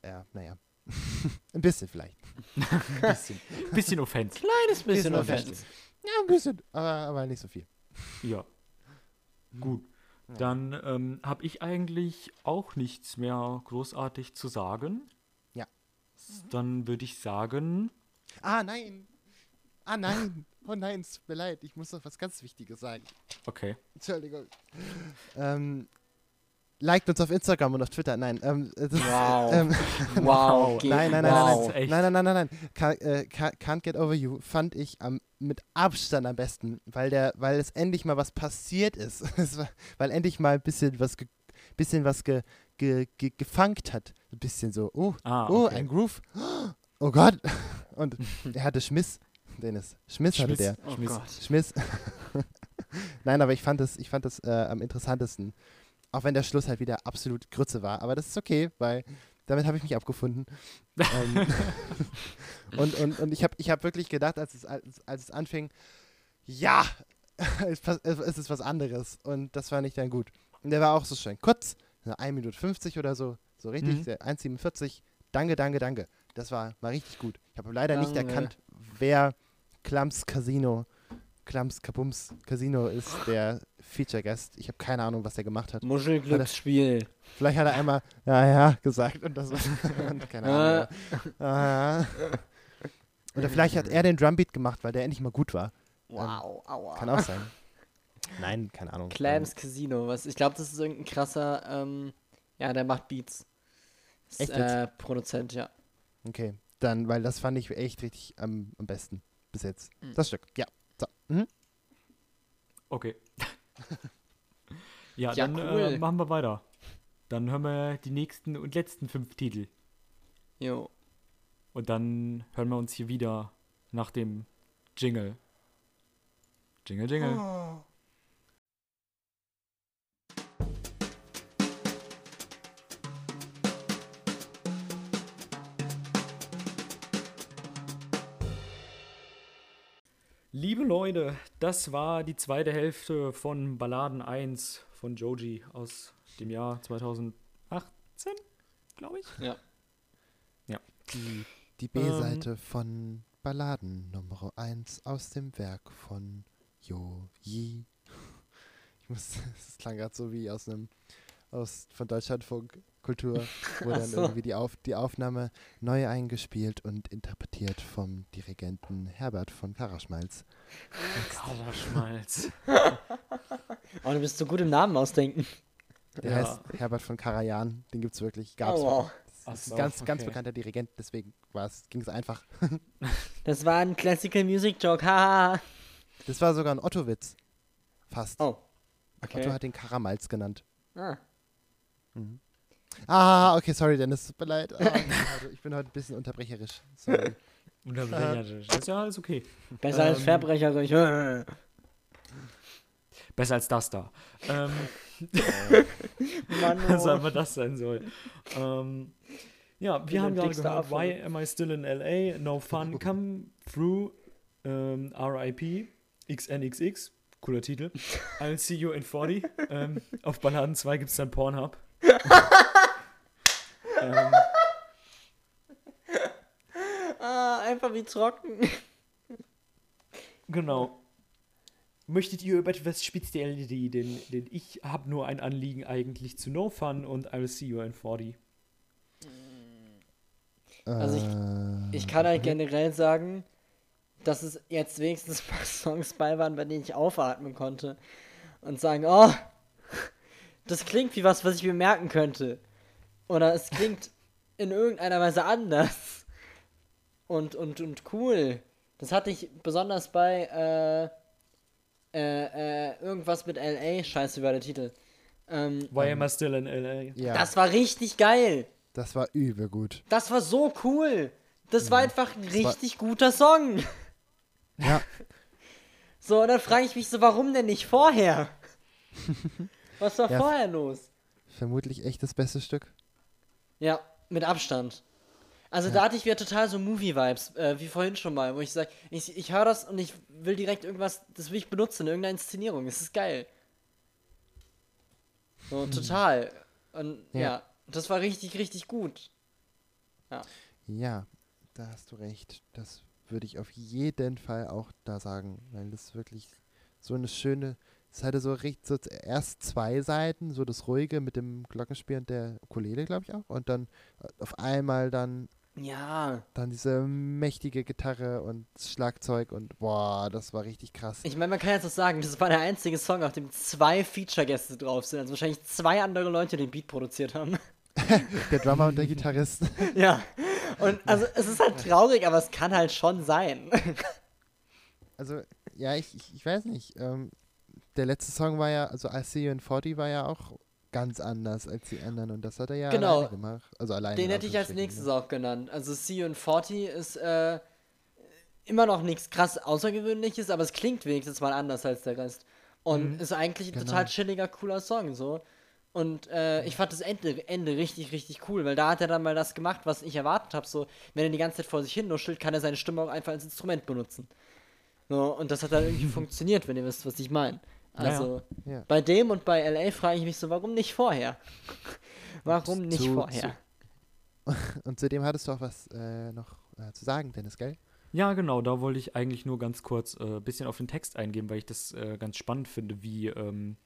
Ja, naja. ein bisschen vielleicht. Ein bisschen, bisschen Offense. Kleines bisschen Bisschen Offense. Ja, ein bisschen, aber, aber nicht so viel. Ja. Gut. Ja. Dann ähm, habe ich eigentlich auch nichts mehr großartig zu sagen. Ja. Dann würde ich sagen, Ah, nein! Ah, nein! Oh nein, es tut mir leid, ich muss noch was ganz Wichtiges sagen. okay. Entschuldigung. Ähm, liked uns auf Instagram und auf Twitter. Nein, ähm, das Wow. ähm, Wow. Nein, nein, nein, nein, wow. nein, Echt? nein, nein, nein, nein, nein. Ca- äh, Ca- Can't Get Over You fand ich am, mit Abstand am besten, weil der, weil es endlich mal was passiert ist. Weil endlich mal ein bisschen was, ge, bisschen was ge, ge, ge, gefangt hat. Ein bisschen so, oh, Ah, oh, okay. ein Groove. Oh Gott. Und er hatte Schmiss, Dennis. Schmiss hatte Schmiss. der. Oh Schmiss. Gott. Schmiss. Nein, aber ich fand es, ich fand es äh, am interessantesten. Auch wenn der Schluss halt wieder absolut Grütze war. Aber das ist okay, weil damit habe ich mich abgefunden. ähm, und, und, und ich habe ich hab wirklich gedacht, als es, als, als es anfing, ja, es, ist was anderes. Und das fand ich dann gut. Und der war auch so schön kurz, eine 1 Minute 50 oder so, so richtig, Mhm. der 1,47. Danke, danke, danke. Das war, war richtig gut. Ich habe leider nicht Danke. erkannt, wer Klams Casino, Klams Kabums Casino ist, der Feature Guest. Ich habe keine Ahnung, was der gemacht hat. Muschelglücksspiel. Vielleicht hat er einmal, ja, ja, gesagt und das war, keine Ahnung. Ah. Oder vielleicht hat er den Drumbeat gemacht, weil der endlich mal gut war. wow, aua. Kann auch sein. Nein, keine Ahnung. Clams Casino, was? Ich glaube, das ist irgendein krasser, ähm, ja, der macht Beats. Ist, Echt äh, Produzent, ja. Ähm, Okay, dann, weil das fand ich echt richtig am, am besten bis jetzt. Mhm. Das Stück, ja. Mhm. Okay. ja, Ja, dann cool. äh, machen wir weiter. Dann hören wir die nächsten und letzten fünf Titel. Jo. Und dann hören wir uns hier wieder nach dem Jingle. Jingle, Jingle. Liebe Leute, das war die zweite Hälfte von Balladen 1 von Joji aus dem Jahr 2018, glaube ich. Ja. Die, die B-Seite von Balladen Nummer 1 aus dem Werk von Jo Yi. Ich muss, das klang gerade so wie aus einem, aus, von Deutschlandfunk Kultur, wo dann so. irgendwie die, Auf, die Aufnahme neu eingespielt und interpretiert vom Dirigenten Herbert von Karaschmalz. Kauerschmalz. Oh, du bist so gut im Namen ausdenken. Der Ja. heißt Herbert von Karajan, den gibt es wirklich, gab's Oh, wow. Das Ach ist so, ganz, ganz okay. bekannter Dirigent, deswegen ging es einfach. Das war ein Classical Music Joke, haha. Das war sogar ein Otto-Witz. Fast. Oh. Otto Okay. hat den Karamalz genannt. Ah. Ah, okay, sorry, Dennis, tut mir leid. Ah, ich, bin heute, ich bin heute ein bisschen unterbrecherisch. Sorry. Unterbrecherisch. Das ist ja alles okay. Besser als Ähm. verbrecherisch. Äh. Besser als das da. Ähm, Mann, was oh. aber das sein soll. Ähm, ja, wir haben gerade gehört. Why Am I Still in LA? No Fun, Come Through, ähm, RIP, XNXX, cooler Titel. I'll See You in 40. ähm, auf Balladen 2 gibt es dann Pornhub. Ähm, Ah, einfach wie trocken. Genau. Möchtet ihr über etwas speziell reden? Denn ich habe nur ein Anliegen eigentlich zu No Fun und I'll see you in 40. Also ich- Ich kann halt generell sagen, dass es jetzt wenigstens ein paar Songs bei waren, bei denen ich aufatmen konnte. Und sagen, oh, das klingt wie was, was ich mir merken könnte. Oder es klingt in irgendeiner Weise anders. Und, und, und cool. Das hatte ich besonders bei äh, äh, äh, irgendwas mit LA. Scheiße, war der Titel? Ähm, Why am I still in LA? Ja, Das war richtig geil. das war übel gut. Das war so cool. Das war einfach ein richtig guter Song. Ja, So, und dann frage ich mich so, warum denn nicht vorher? Was war Ja. vorher los? vermutlich echt das beste Stück. Ja, mit Abstand. Also da hatte ich wieder total so Movie-Vibes, äh, wie vorhin schon mal, wo ich sage, ich, ich höre das und ich will direkt irgendwas, das will ich benutzen in irgendeiner Inszenierung. Das ist geil. So, total. Und ja. Ja. das war richtig, richtig gut. Ja, da hast du recht. Das würde ich auf jeden Fall auch da sagen, weil das wirklich so eine schöne, es hatte so richtig, so erst zwei Seiten, so das Ruhige mit dem Glockenspiel und der Ukulele, glaube ich auch, und dann äh, auf einmal dann Ja. Dann diese mächtige Gitarre und Schlagzeug und boah, das war richtig krass. Ich meine, man kann jetzt auch sagen, das war der einzige Song, auf dem zwei Feature-Gäste drauf sind. Also wahrscheinlich zwei andere Leute den Beat produziert haben. Der Drummer und der Gitarrist. ja. Und also es ist halt traurig, aber es kann halt schon sein. Also, ja, ich, ich, ich weiß nicht. Ähm, der letzte Song war ja, also I See You in 40 war ja auch ganz anders als die anderen und das hat er ja Genau. alleine gemacht. Also alleine. Den hätte ich als nächstes auch genannt. Also See You in 40 ist äh, immer noch nichts krass Außergewöhnliches, aber es klingt wenigstens mal anders als der Rest. Und ist eigentlich ein genau. total chilliger, cooler Song so. Und äh, ich fand das Ende, Ende richtig, richtig cool, weil da hat er dann mal das gemacht, was ich erwartet habe. So, wenn er die ganze Zeit vor sich hin nuschelt, kann er seine Stimme auch einfach als Instrument benutzen. So, und das hat dann irgendwie funktioniert, wenn ihr wisst, was ich meine. Ja, ja. Also, Ja. bei dem und bei LA frage ich mich so, warum nicht vorher? warum nicht Zu- vorher? Und zudem hattest du auch was äh, noch äh, zu sagen, Dennis, gell? Ja, genau, da wollte ich eigentlich nur ganz kurz ein äh, bisschen auf den Text eingehen, weil ich das äh, ganz spannend finde, wie ähm,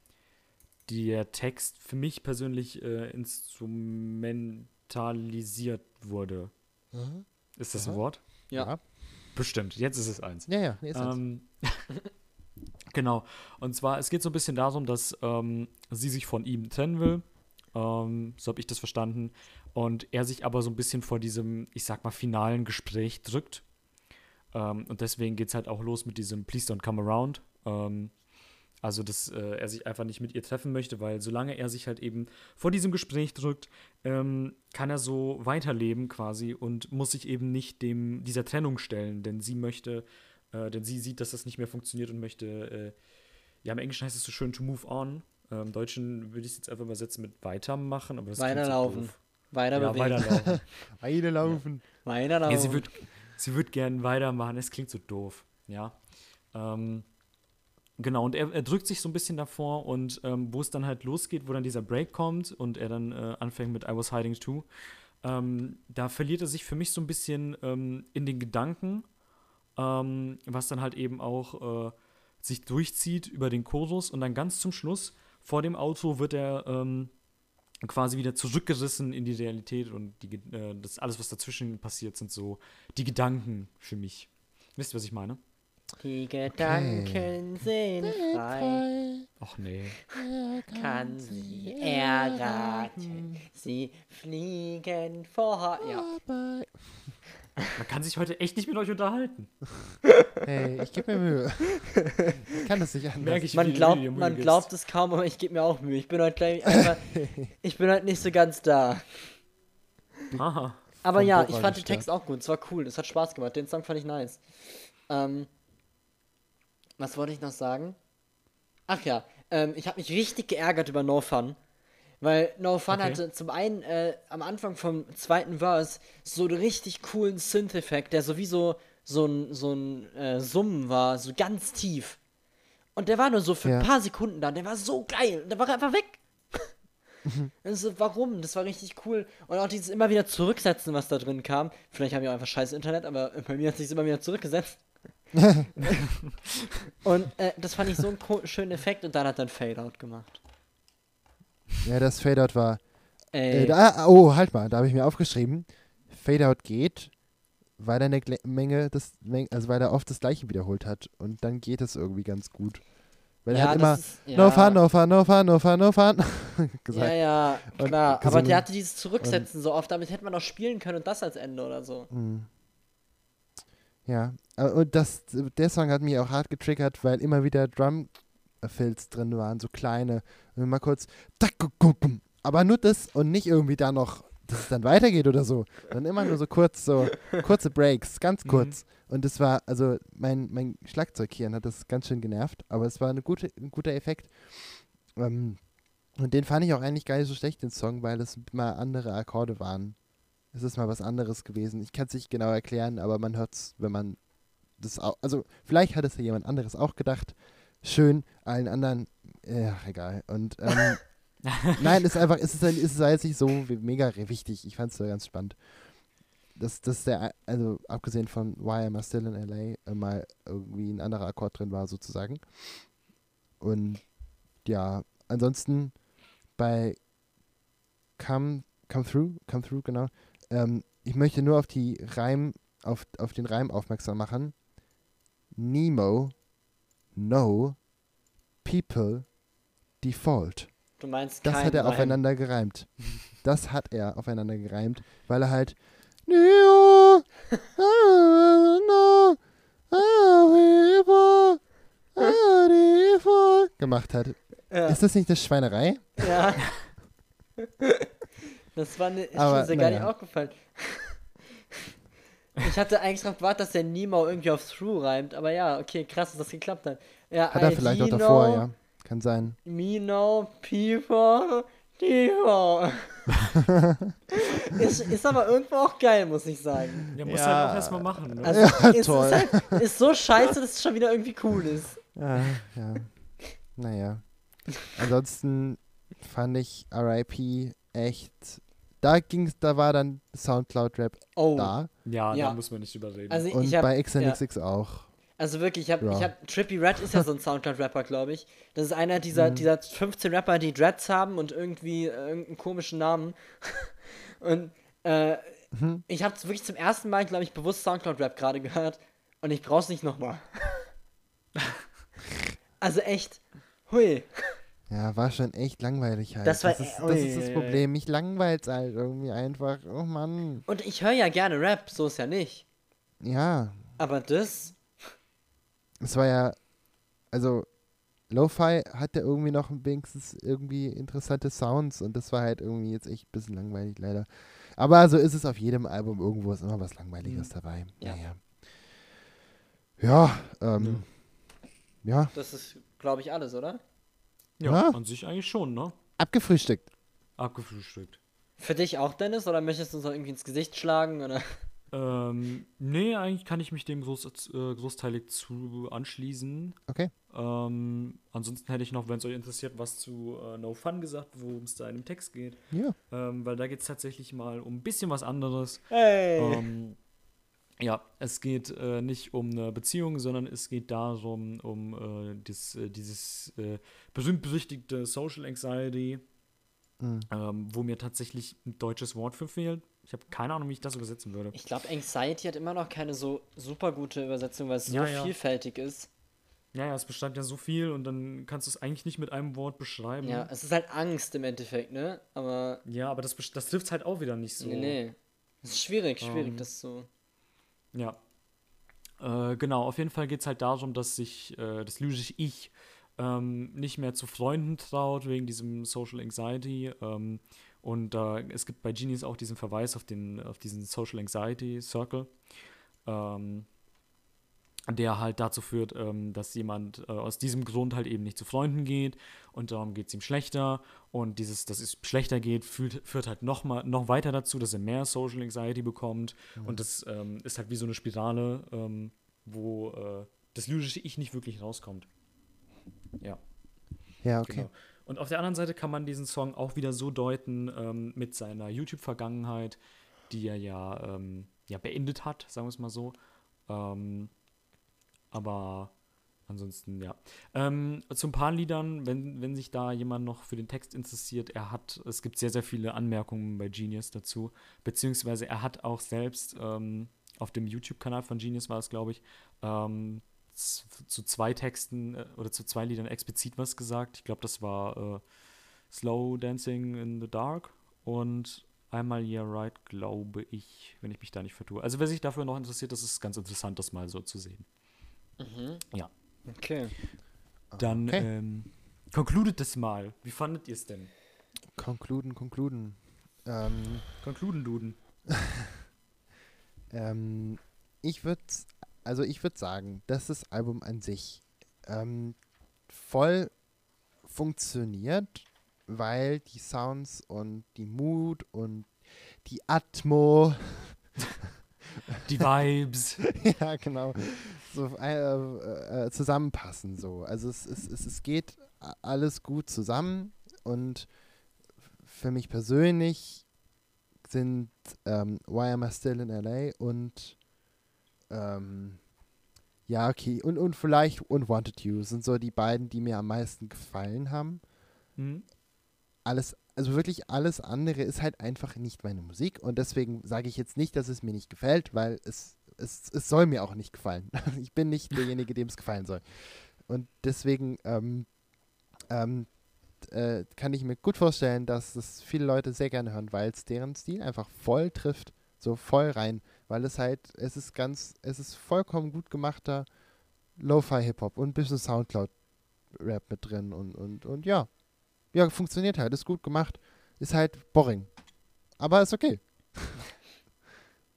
der Text für mich persönlich äh, instrumentalisiert wurde. Ist das ein Aha. Wort? Ja. Bestimmt, jetzt ist es eins. Ja, ja, nee, ist. Ähm, genau. Und zwar, es geht so ein bisschen darum, dass ähm, sie sich von ihm trennen will. Ähm, so habe ich das verstanden. Und er sich aber so ein bisschen vor diesem, ich sag mal, finalen Gespräch drückt. Ähm, und deswegen geht es halt auch los mit diesem Please don't come around. Ähm, also, dass äh, er sich einfach nicht mit ihr treffen möchte, weil solange er sich halt eben vor diesem Gespräch drückt, ähm, kann er so weiterleben quasi und muss sich eben nicht dem dieser Trennung stellen, denn sie möchte, äh, denn sie sieht, dass das nicht mehr funktioniert und möchte, äh, ja, im Englischen heißt es so schön to move on. Ähm, Im Deutschen würde ich es jetzt einfach übersetzen mit weitermachen, aber das so Weiterlaufen. doof. Weiter Ja, weiterlaufen. Beide laufen. Weiterlaufen. Ja, sie wird, sie wird gern weitermachen. Es klingt so doof, ja. Ähm, genau, und er, er drückt sich so ein bisschen davor und ähm, wo es dann halt losgeht, wo dann dieser Break kommt und er dann äh, anfängt mit I was hiding too, ähm, da verliert er sich für mich so ein bisschen ähm, in den Gedanken, ähm, was dann halt eben auch äh, sich durchzieht über den Chorus und dann ganz zum Schluss vor dem Auto wird er ähm, quasi wieder zurückgerissen in die Realität und die, äh, das alles, was dazwischen passiert, sind so die Gedanken für mich. Wisst ihr, was ich meine? Die Gedanken sind frei, Ach nee. kann sie erraten. Sie fliegen vor. Ja. Man kann sich heute echt nicht mit euch unterhalten. Hey, ich gebe mir Mühe. ich kann das nicht anders. Merke ich, Man glaubt, man gibst. glaubt es kaum, aber ich gebe mir auch Mühe. Ich bin heute gleich einfach, ich bin heute nicht so ganz da. Aha. Aber ja, ich fand den. Text auch gut. Es war cool. Es hat Spaß gemacht. Den Song fand ich nice. Ähm, was wollte ich noch sagen? Ach ja, ähm, ich habe mich richtig geärgert über No Fun. Weil No Fun Okay. hatte zum einen äh, am Anfang vom zweiten Verse so einen richtig coolen Synth-Effekt, der sowieso so ein, so ein äh, Summen war, so ganz tief. Und der war nur so für Ja. ein paar Sekunden da. Der war so geil. Der war einfach weg. Also, warum? Das war richtig cool. Und auch dieses immer wieder zurücksetzen, was da drin kam. Vielleicht haben wir auch einfach scheiß Internet, aber bei mir hat sich immer wieder zurückgesetzt. und äh, das fand ich so einen schönen Effekt und dann hat er ein Fade-Out gemacht. Ja, das Fadeout war. Ey, Äh, da, oh, halt mal, da habe ich mir aufgeschrieben. Fadeout geht, weil er eine Gle- Menge, das, also weil er oft das gleiche wiederholt hat. Und dann geht es irgendwie ganz gut. Weil er ja, hat das immer ist- ja, No fun, no fun, no fun, no fun, no fun gesagt. Ja, ja, klar. Aber der hatte dieses Zurücksetzen so oft, damit hätte man auch spielen können und das als Ende oder so. Mhm. Ja, äh, und das, der Song hat mich auch hart getriggert, weil immer wieder Drum-Fills drin waren, so kleine. Mal kurz, aber nur das und nicht irgendwie da noch, dass es dann weitergeht oder so. Dann immer nur so kurz, so kurze Breaks, ganz Mhm. kurz. Und das war, also mein, mein Schlagzeughirn hat das ganz schön genervt, aber es war eine gute, ein guter Effekt. Ähm, und den fand ich auch eigentlich gar nicht so schlecht, den Song, weil es mal andere Akkorde waren. Es ist mal was anderes gewesen. Ich kann es nicht genau erklären, aber man hört es, wenn man das auch. Also, vielleicht hat es ja jemand anderes auch gedacht. Schön, allen anderen, ja, egal. Und ähm, nein, es ist einfach, ist, es ist jetzt nicht so mega wichtig. Ich fand es ganz spannend. Dass, dass der, also abgesehen von Why Am I Still in LA, äh, mal irgendwie ein anderer Akkord drin war, sozusagen. Und ja, ansonsten bei Come, Come Through, Come Through, genau. Ähm, ich möchte nur auf die Reim, auf, auf den Reim aufmerksam machen. Nemo, no, people, default. Du meinst Das hat er Reim. aufeinander gereimt. Das hat er aufeinander gereimt, weil er halt gemacht hat. Ja. Ist das nicht eine Schweinerei? ja. Das war ne, ist Aber, mir gar nicht naja. aufgefallen. Ich hatte eigentlich darauf gewartet, dass der Nemo irgendwie auf Through reimt, aber ja, okay, krass, dass das geklappt hat. Ja, Hat er I vielleicht auch davor, ja. Kann sein. Me know people, people. ist, ist aber irgendwo auch geil, muss ich sagen. Ja, muss Ja. halt auch erstmal machen. Ne? Also Ja, ist, toll. Ist, halt, ist so scheiße, dass es schon wieder irgendwie cool ist. Ja, ja. Naja. Ansonsten fand ich RIP echt. Da ging's, da war dann Soundcloud-Rap Oh, da. ja, Ja. da muss man nicht überreden. also Und ich habe bei XNXX auch. Also wirklich, ich habe, Ja. ich habe, Trippy Red ist ja so ein Soundcloud-Rapper, glaube ich. Das ist einer dieser, Mhm. dieser 15 Rapper, die Dreads haben und irgendwie äh, irgendeinen komischen Namen. und äh, Mhm. ich habe wirklich zum ersten Mal, glaube ich, bewusst Soundcloud-Rap gerade gehört und ich brauch's nicht nochmal. also echt, hui. Ja, war schon echt langweilig halt. Das war das, ist, das ist das. Problem. Mich langweilt's halt irgendwie einfach. Oh Mann. Und ich höre ja gerne Rap, so ist ja nicht. Ja, Aber das, es war ja. Also, Lo-Fi hatte irgendwie noch wenigstens irgendwie interessante Sounds und das war halt irgendwie jetzt echt ein bisschen langweilig leider. Aber so ist es auf jedem Album. Irgendwo ist immer was Langweiliges dabei. Mhm. Ja. Naja. Ja, ähm. Ja, das ist, glaube ich, alles, oder? ja, ja. an sich eigentlich schon, ne? abgefrühstückt. Abgefrühstückt. Für dich auch, Dennis, oder möchtest du uns noch irgendwie ins Gesicht schlagen, oder? Ähm, nee, eigentlich kann ich mich dem groß, äh, großteilig zu anschließen. Okay. Ähm, ansonsten hätte ich noch, wenn es euch interessiert, was zu äh, No Fun gesagt, worum es da in dem Text geht. Ja. Ähm, weil da geht es tatsächlich mal um ein bisschen was anderes. Hey! Ähm, ja, es geht äh, nicht um eine Beziehung, sondern es geht darum, um äh, das, äh, dieses äh, berühmt-berüchtigte Social Anxiety, Mhm. ähm, wo mir tatsächlich ein deutsches Wort für fehlt. Ich habe keine Ahnung, wie ich das übersetzen würde. Ich glaube, Anxiety hat immer noch keine so super gute Übersetzung, weil es so Ja, ja. vielfältig ist. Ja, ja, es bestand ja so viel und dann kannst du es eigentlich nicht mit einem Wort beschreiben. Ja, es ist halt Angst im Endeffekt, ne? Aber Ja, aber das, das trifft halt auch wieder nicht so. nee, nee. Es ist schwierig, schwierig, Ähm, das so. Ja. Äh, genau, auf jeden Fall geht es halt darum, dass sich äh, das lyrische Ich ähm, nicht mehr zu Freunden traut wegen diesem Social Anxiety. Ähm, und äh, es gibt bei Genius auch diesen Verweis auf, den, auf diesen Social Anxiety Circle, ähm, der halt dazu führt, ähm, dass jemand äh, aus diesem Grund halt eben nicht zu Freunden geht und darum geht es ihm schlechter. Und dieses, dass es schlechter geht, führt, führt halt noch, mal, noch weiter dazu, dass er mehr Social Anxiety bekommt. Und das ähm, ist halt wie so eine Spirale, ähm, wo äh, das lyrische Ich nicht wirklich rauskommt. Ja, Ja, okay. genau. Und auf der anderen Seite kann man diesen Song auch wieder so deuten ähm, mit seiner YouTube-Vergangenheit, die er ja, ähm, ja beendet hat, sagen wir es mal so. Ähm, aber ansonsten, ja. Ähm, zu ein paar Liedern, wenn, wenn sich da jemand noch für den Text interessiert, er hat, es gibt sehr, sehr viele Anmerkungen bei Genius dazu, beziehungsweise er hat auch selbst ähm, auf dem YouTube-Kanal von Genius war es, glaube ich, ähm, zu zwei Texten äh, oder zu zwei Liedern explizit was gesagt. Ich glaube, das war äh, Slow Dancing in the Dark und einmal Yeah Right, glaube ich, wenn ich mich da nicht vertue. Also wer sich dafür noch interessiert, das ist ganz interessant, das mal so zu sehen. Ja. Okay. Dann Okay. ähm, concludet das mal. Wie fandet ihr es denn? Konkluden, konkluden. Ähm, Concluden, Duden. ähm, ich würde, also ich würde sagen, dass das Album an sich ähm, voll funktioniert, weil die Sounds und die Mood und die Atmo, Die Vibes. ja genau, so äh, äh, zusammenpassen so. Also es, es, es, es geht alles gut zusammen und für mich persönlich sind ähm, Why Am I Still in LA und ähm, ja, okay, und, und vielleicht und Wanted You sind so die beiden, die mir am meisten gefallen haben. Mhm. alles, also wirklich alles andere ist halt einfach nicht meine Musik und deswegen sage ich jetzt nicht, dass es mir nicht gefällt, weil es, es, es soll mir auch nicht gefallen. Ich bin nicht derjenige, dem es gefallen soll. Und deswegen ähm, ähm, äh, kann ich mir gut vorstellen, dass es viele Leute sehr gerne hören, weil es deren Stil einfach voll trifft, so voll rein, weil es halt, es ist ganz, es ist vollkommen gut gemachter Lo-Fi-Hip-Hop und ein bisschen Soundcloud-Rap mit drin und, und, und ja. Ja, funktioniert halt, ist gut gemacht, ist halt boring. Aber ist okay.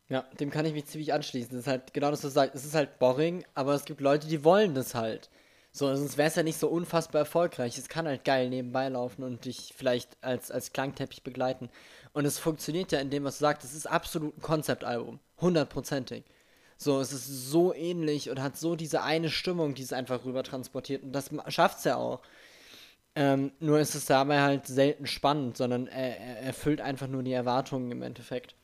Ja, dem kann ich mich ziemlich anschließen. Das ist halt genau das, was du sagst. Es ist halt boring, aber es gibt Leute, die wollen das halt. So, sonst wäre es ja nicht so unfassbar erfolgreich. Es kann halt geil nebenbei laufen und dich vielleicht als, als Klangteppich begleiten. Und es funktioniert ja in dem, was du sagst. Es ist absolut ein Konzeptalbum. Hundertprozentig. So, es ist so ähnlich und hat so diese eine Stimmung, die es einfach rüber transportiert. Und das schafft es ja auch. Ähm, nur ist es dabei halt selten spannend, sondern er, er erfüllt einfach nur die Erwartungen im Endeffekt.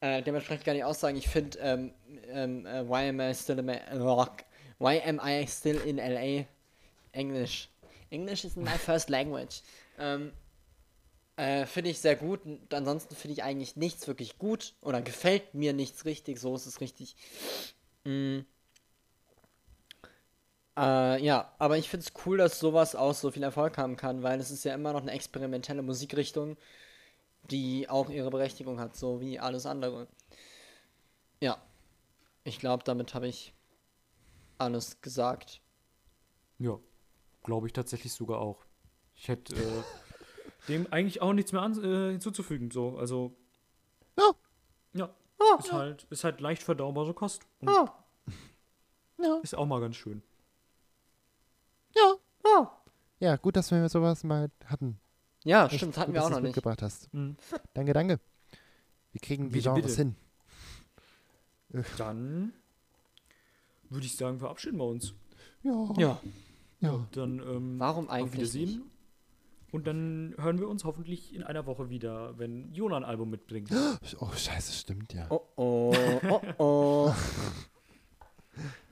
Äh, dementsprechend kann ich auch sagen, ich finde ähm, ähm, äh, Why Am I Still in Rock Why am I still in LA? Englisch. English is my first language. Ähm, äh, finde ich sehr gut. Und ansonsten finde ich eigentlich nichts wirklich gut. Oder gefällt mir nichts richtig. So ist es richtig. Mm. Äh, ja, aber ich finde es cool, dass sowas auch so viel Erfolg haben kann, weil es ist ja immer noch eine experimentelle Musikrichtung, die auch ihre Berechtigung hat, so wie alles andere. Ja, ich glaube, damit habe ich alles gesagt. Ja, glaube ich tatsächlich sogar auch. Ich hätte äh, dem eigentlich auch nichts mehr an, äh, hinzuzufügen. So, also. Ja. Ja. Ja, ist, Halt, ist halt leicht verdaubare Kost. Und Ja. Ja, Ist auch mal ganz schön. ja. Oh. Ja, gut, dass wir sowas mal hatten. Ja, Echt stimmt, hatten gut, wir auch noch nicht. mitgebracht hast. Mhm. Danke, danke. Wir kriegen die Bitte, Genres bitte. hin. Dann würde ich sagen, verabschieden wir uns. Ja. Ja, ja. Dann ähm, warum auf eigentlich Wiedersehen. Und dann hören wir uns hoffentlich in einer Woche wieder, wenn Jona ein Album mitbringt. Oh, scheiße, stimmt ja. Oh oh, oh oh.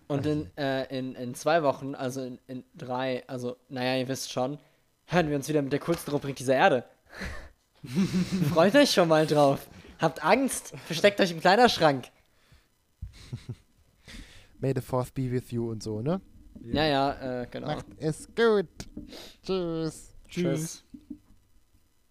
Und in, äh, in, in zwei Wochen, also in, in drei, also, naja, ihr wisst schon, hören wir uns wieder mit der coolsten Rubrik dieser Erde. Freut euch schon mal drauf. Habt Angst, versteckt euch im Kleiderschrank. May the fourth be with you und so, ne? Ja, ja, äh, genau. Macht es gut. Tschüss. Tschüss.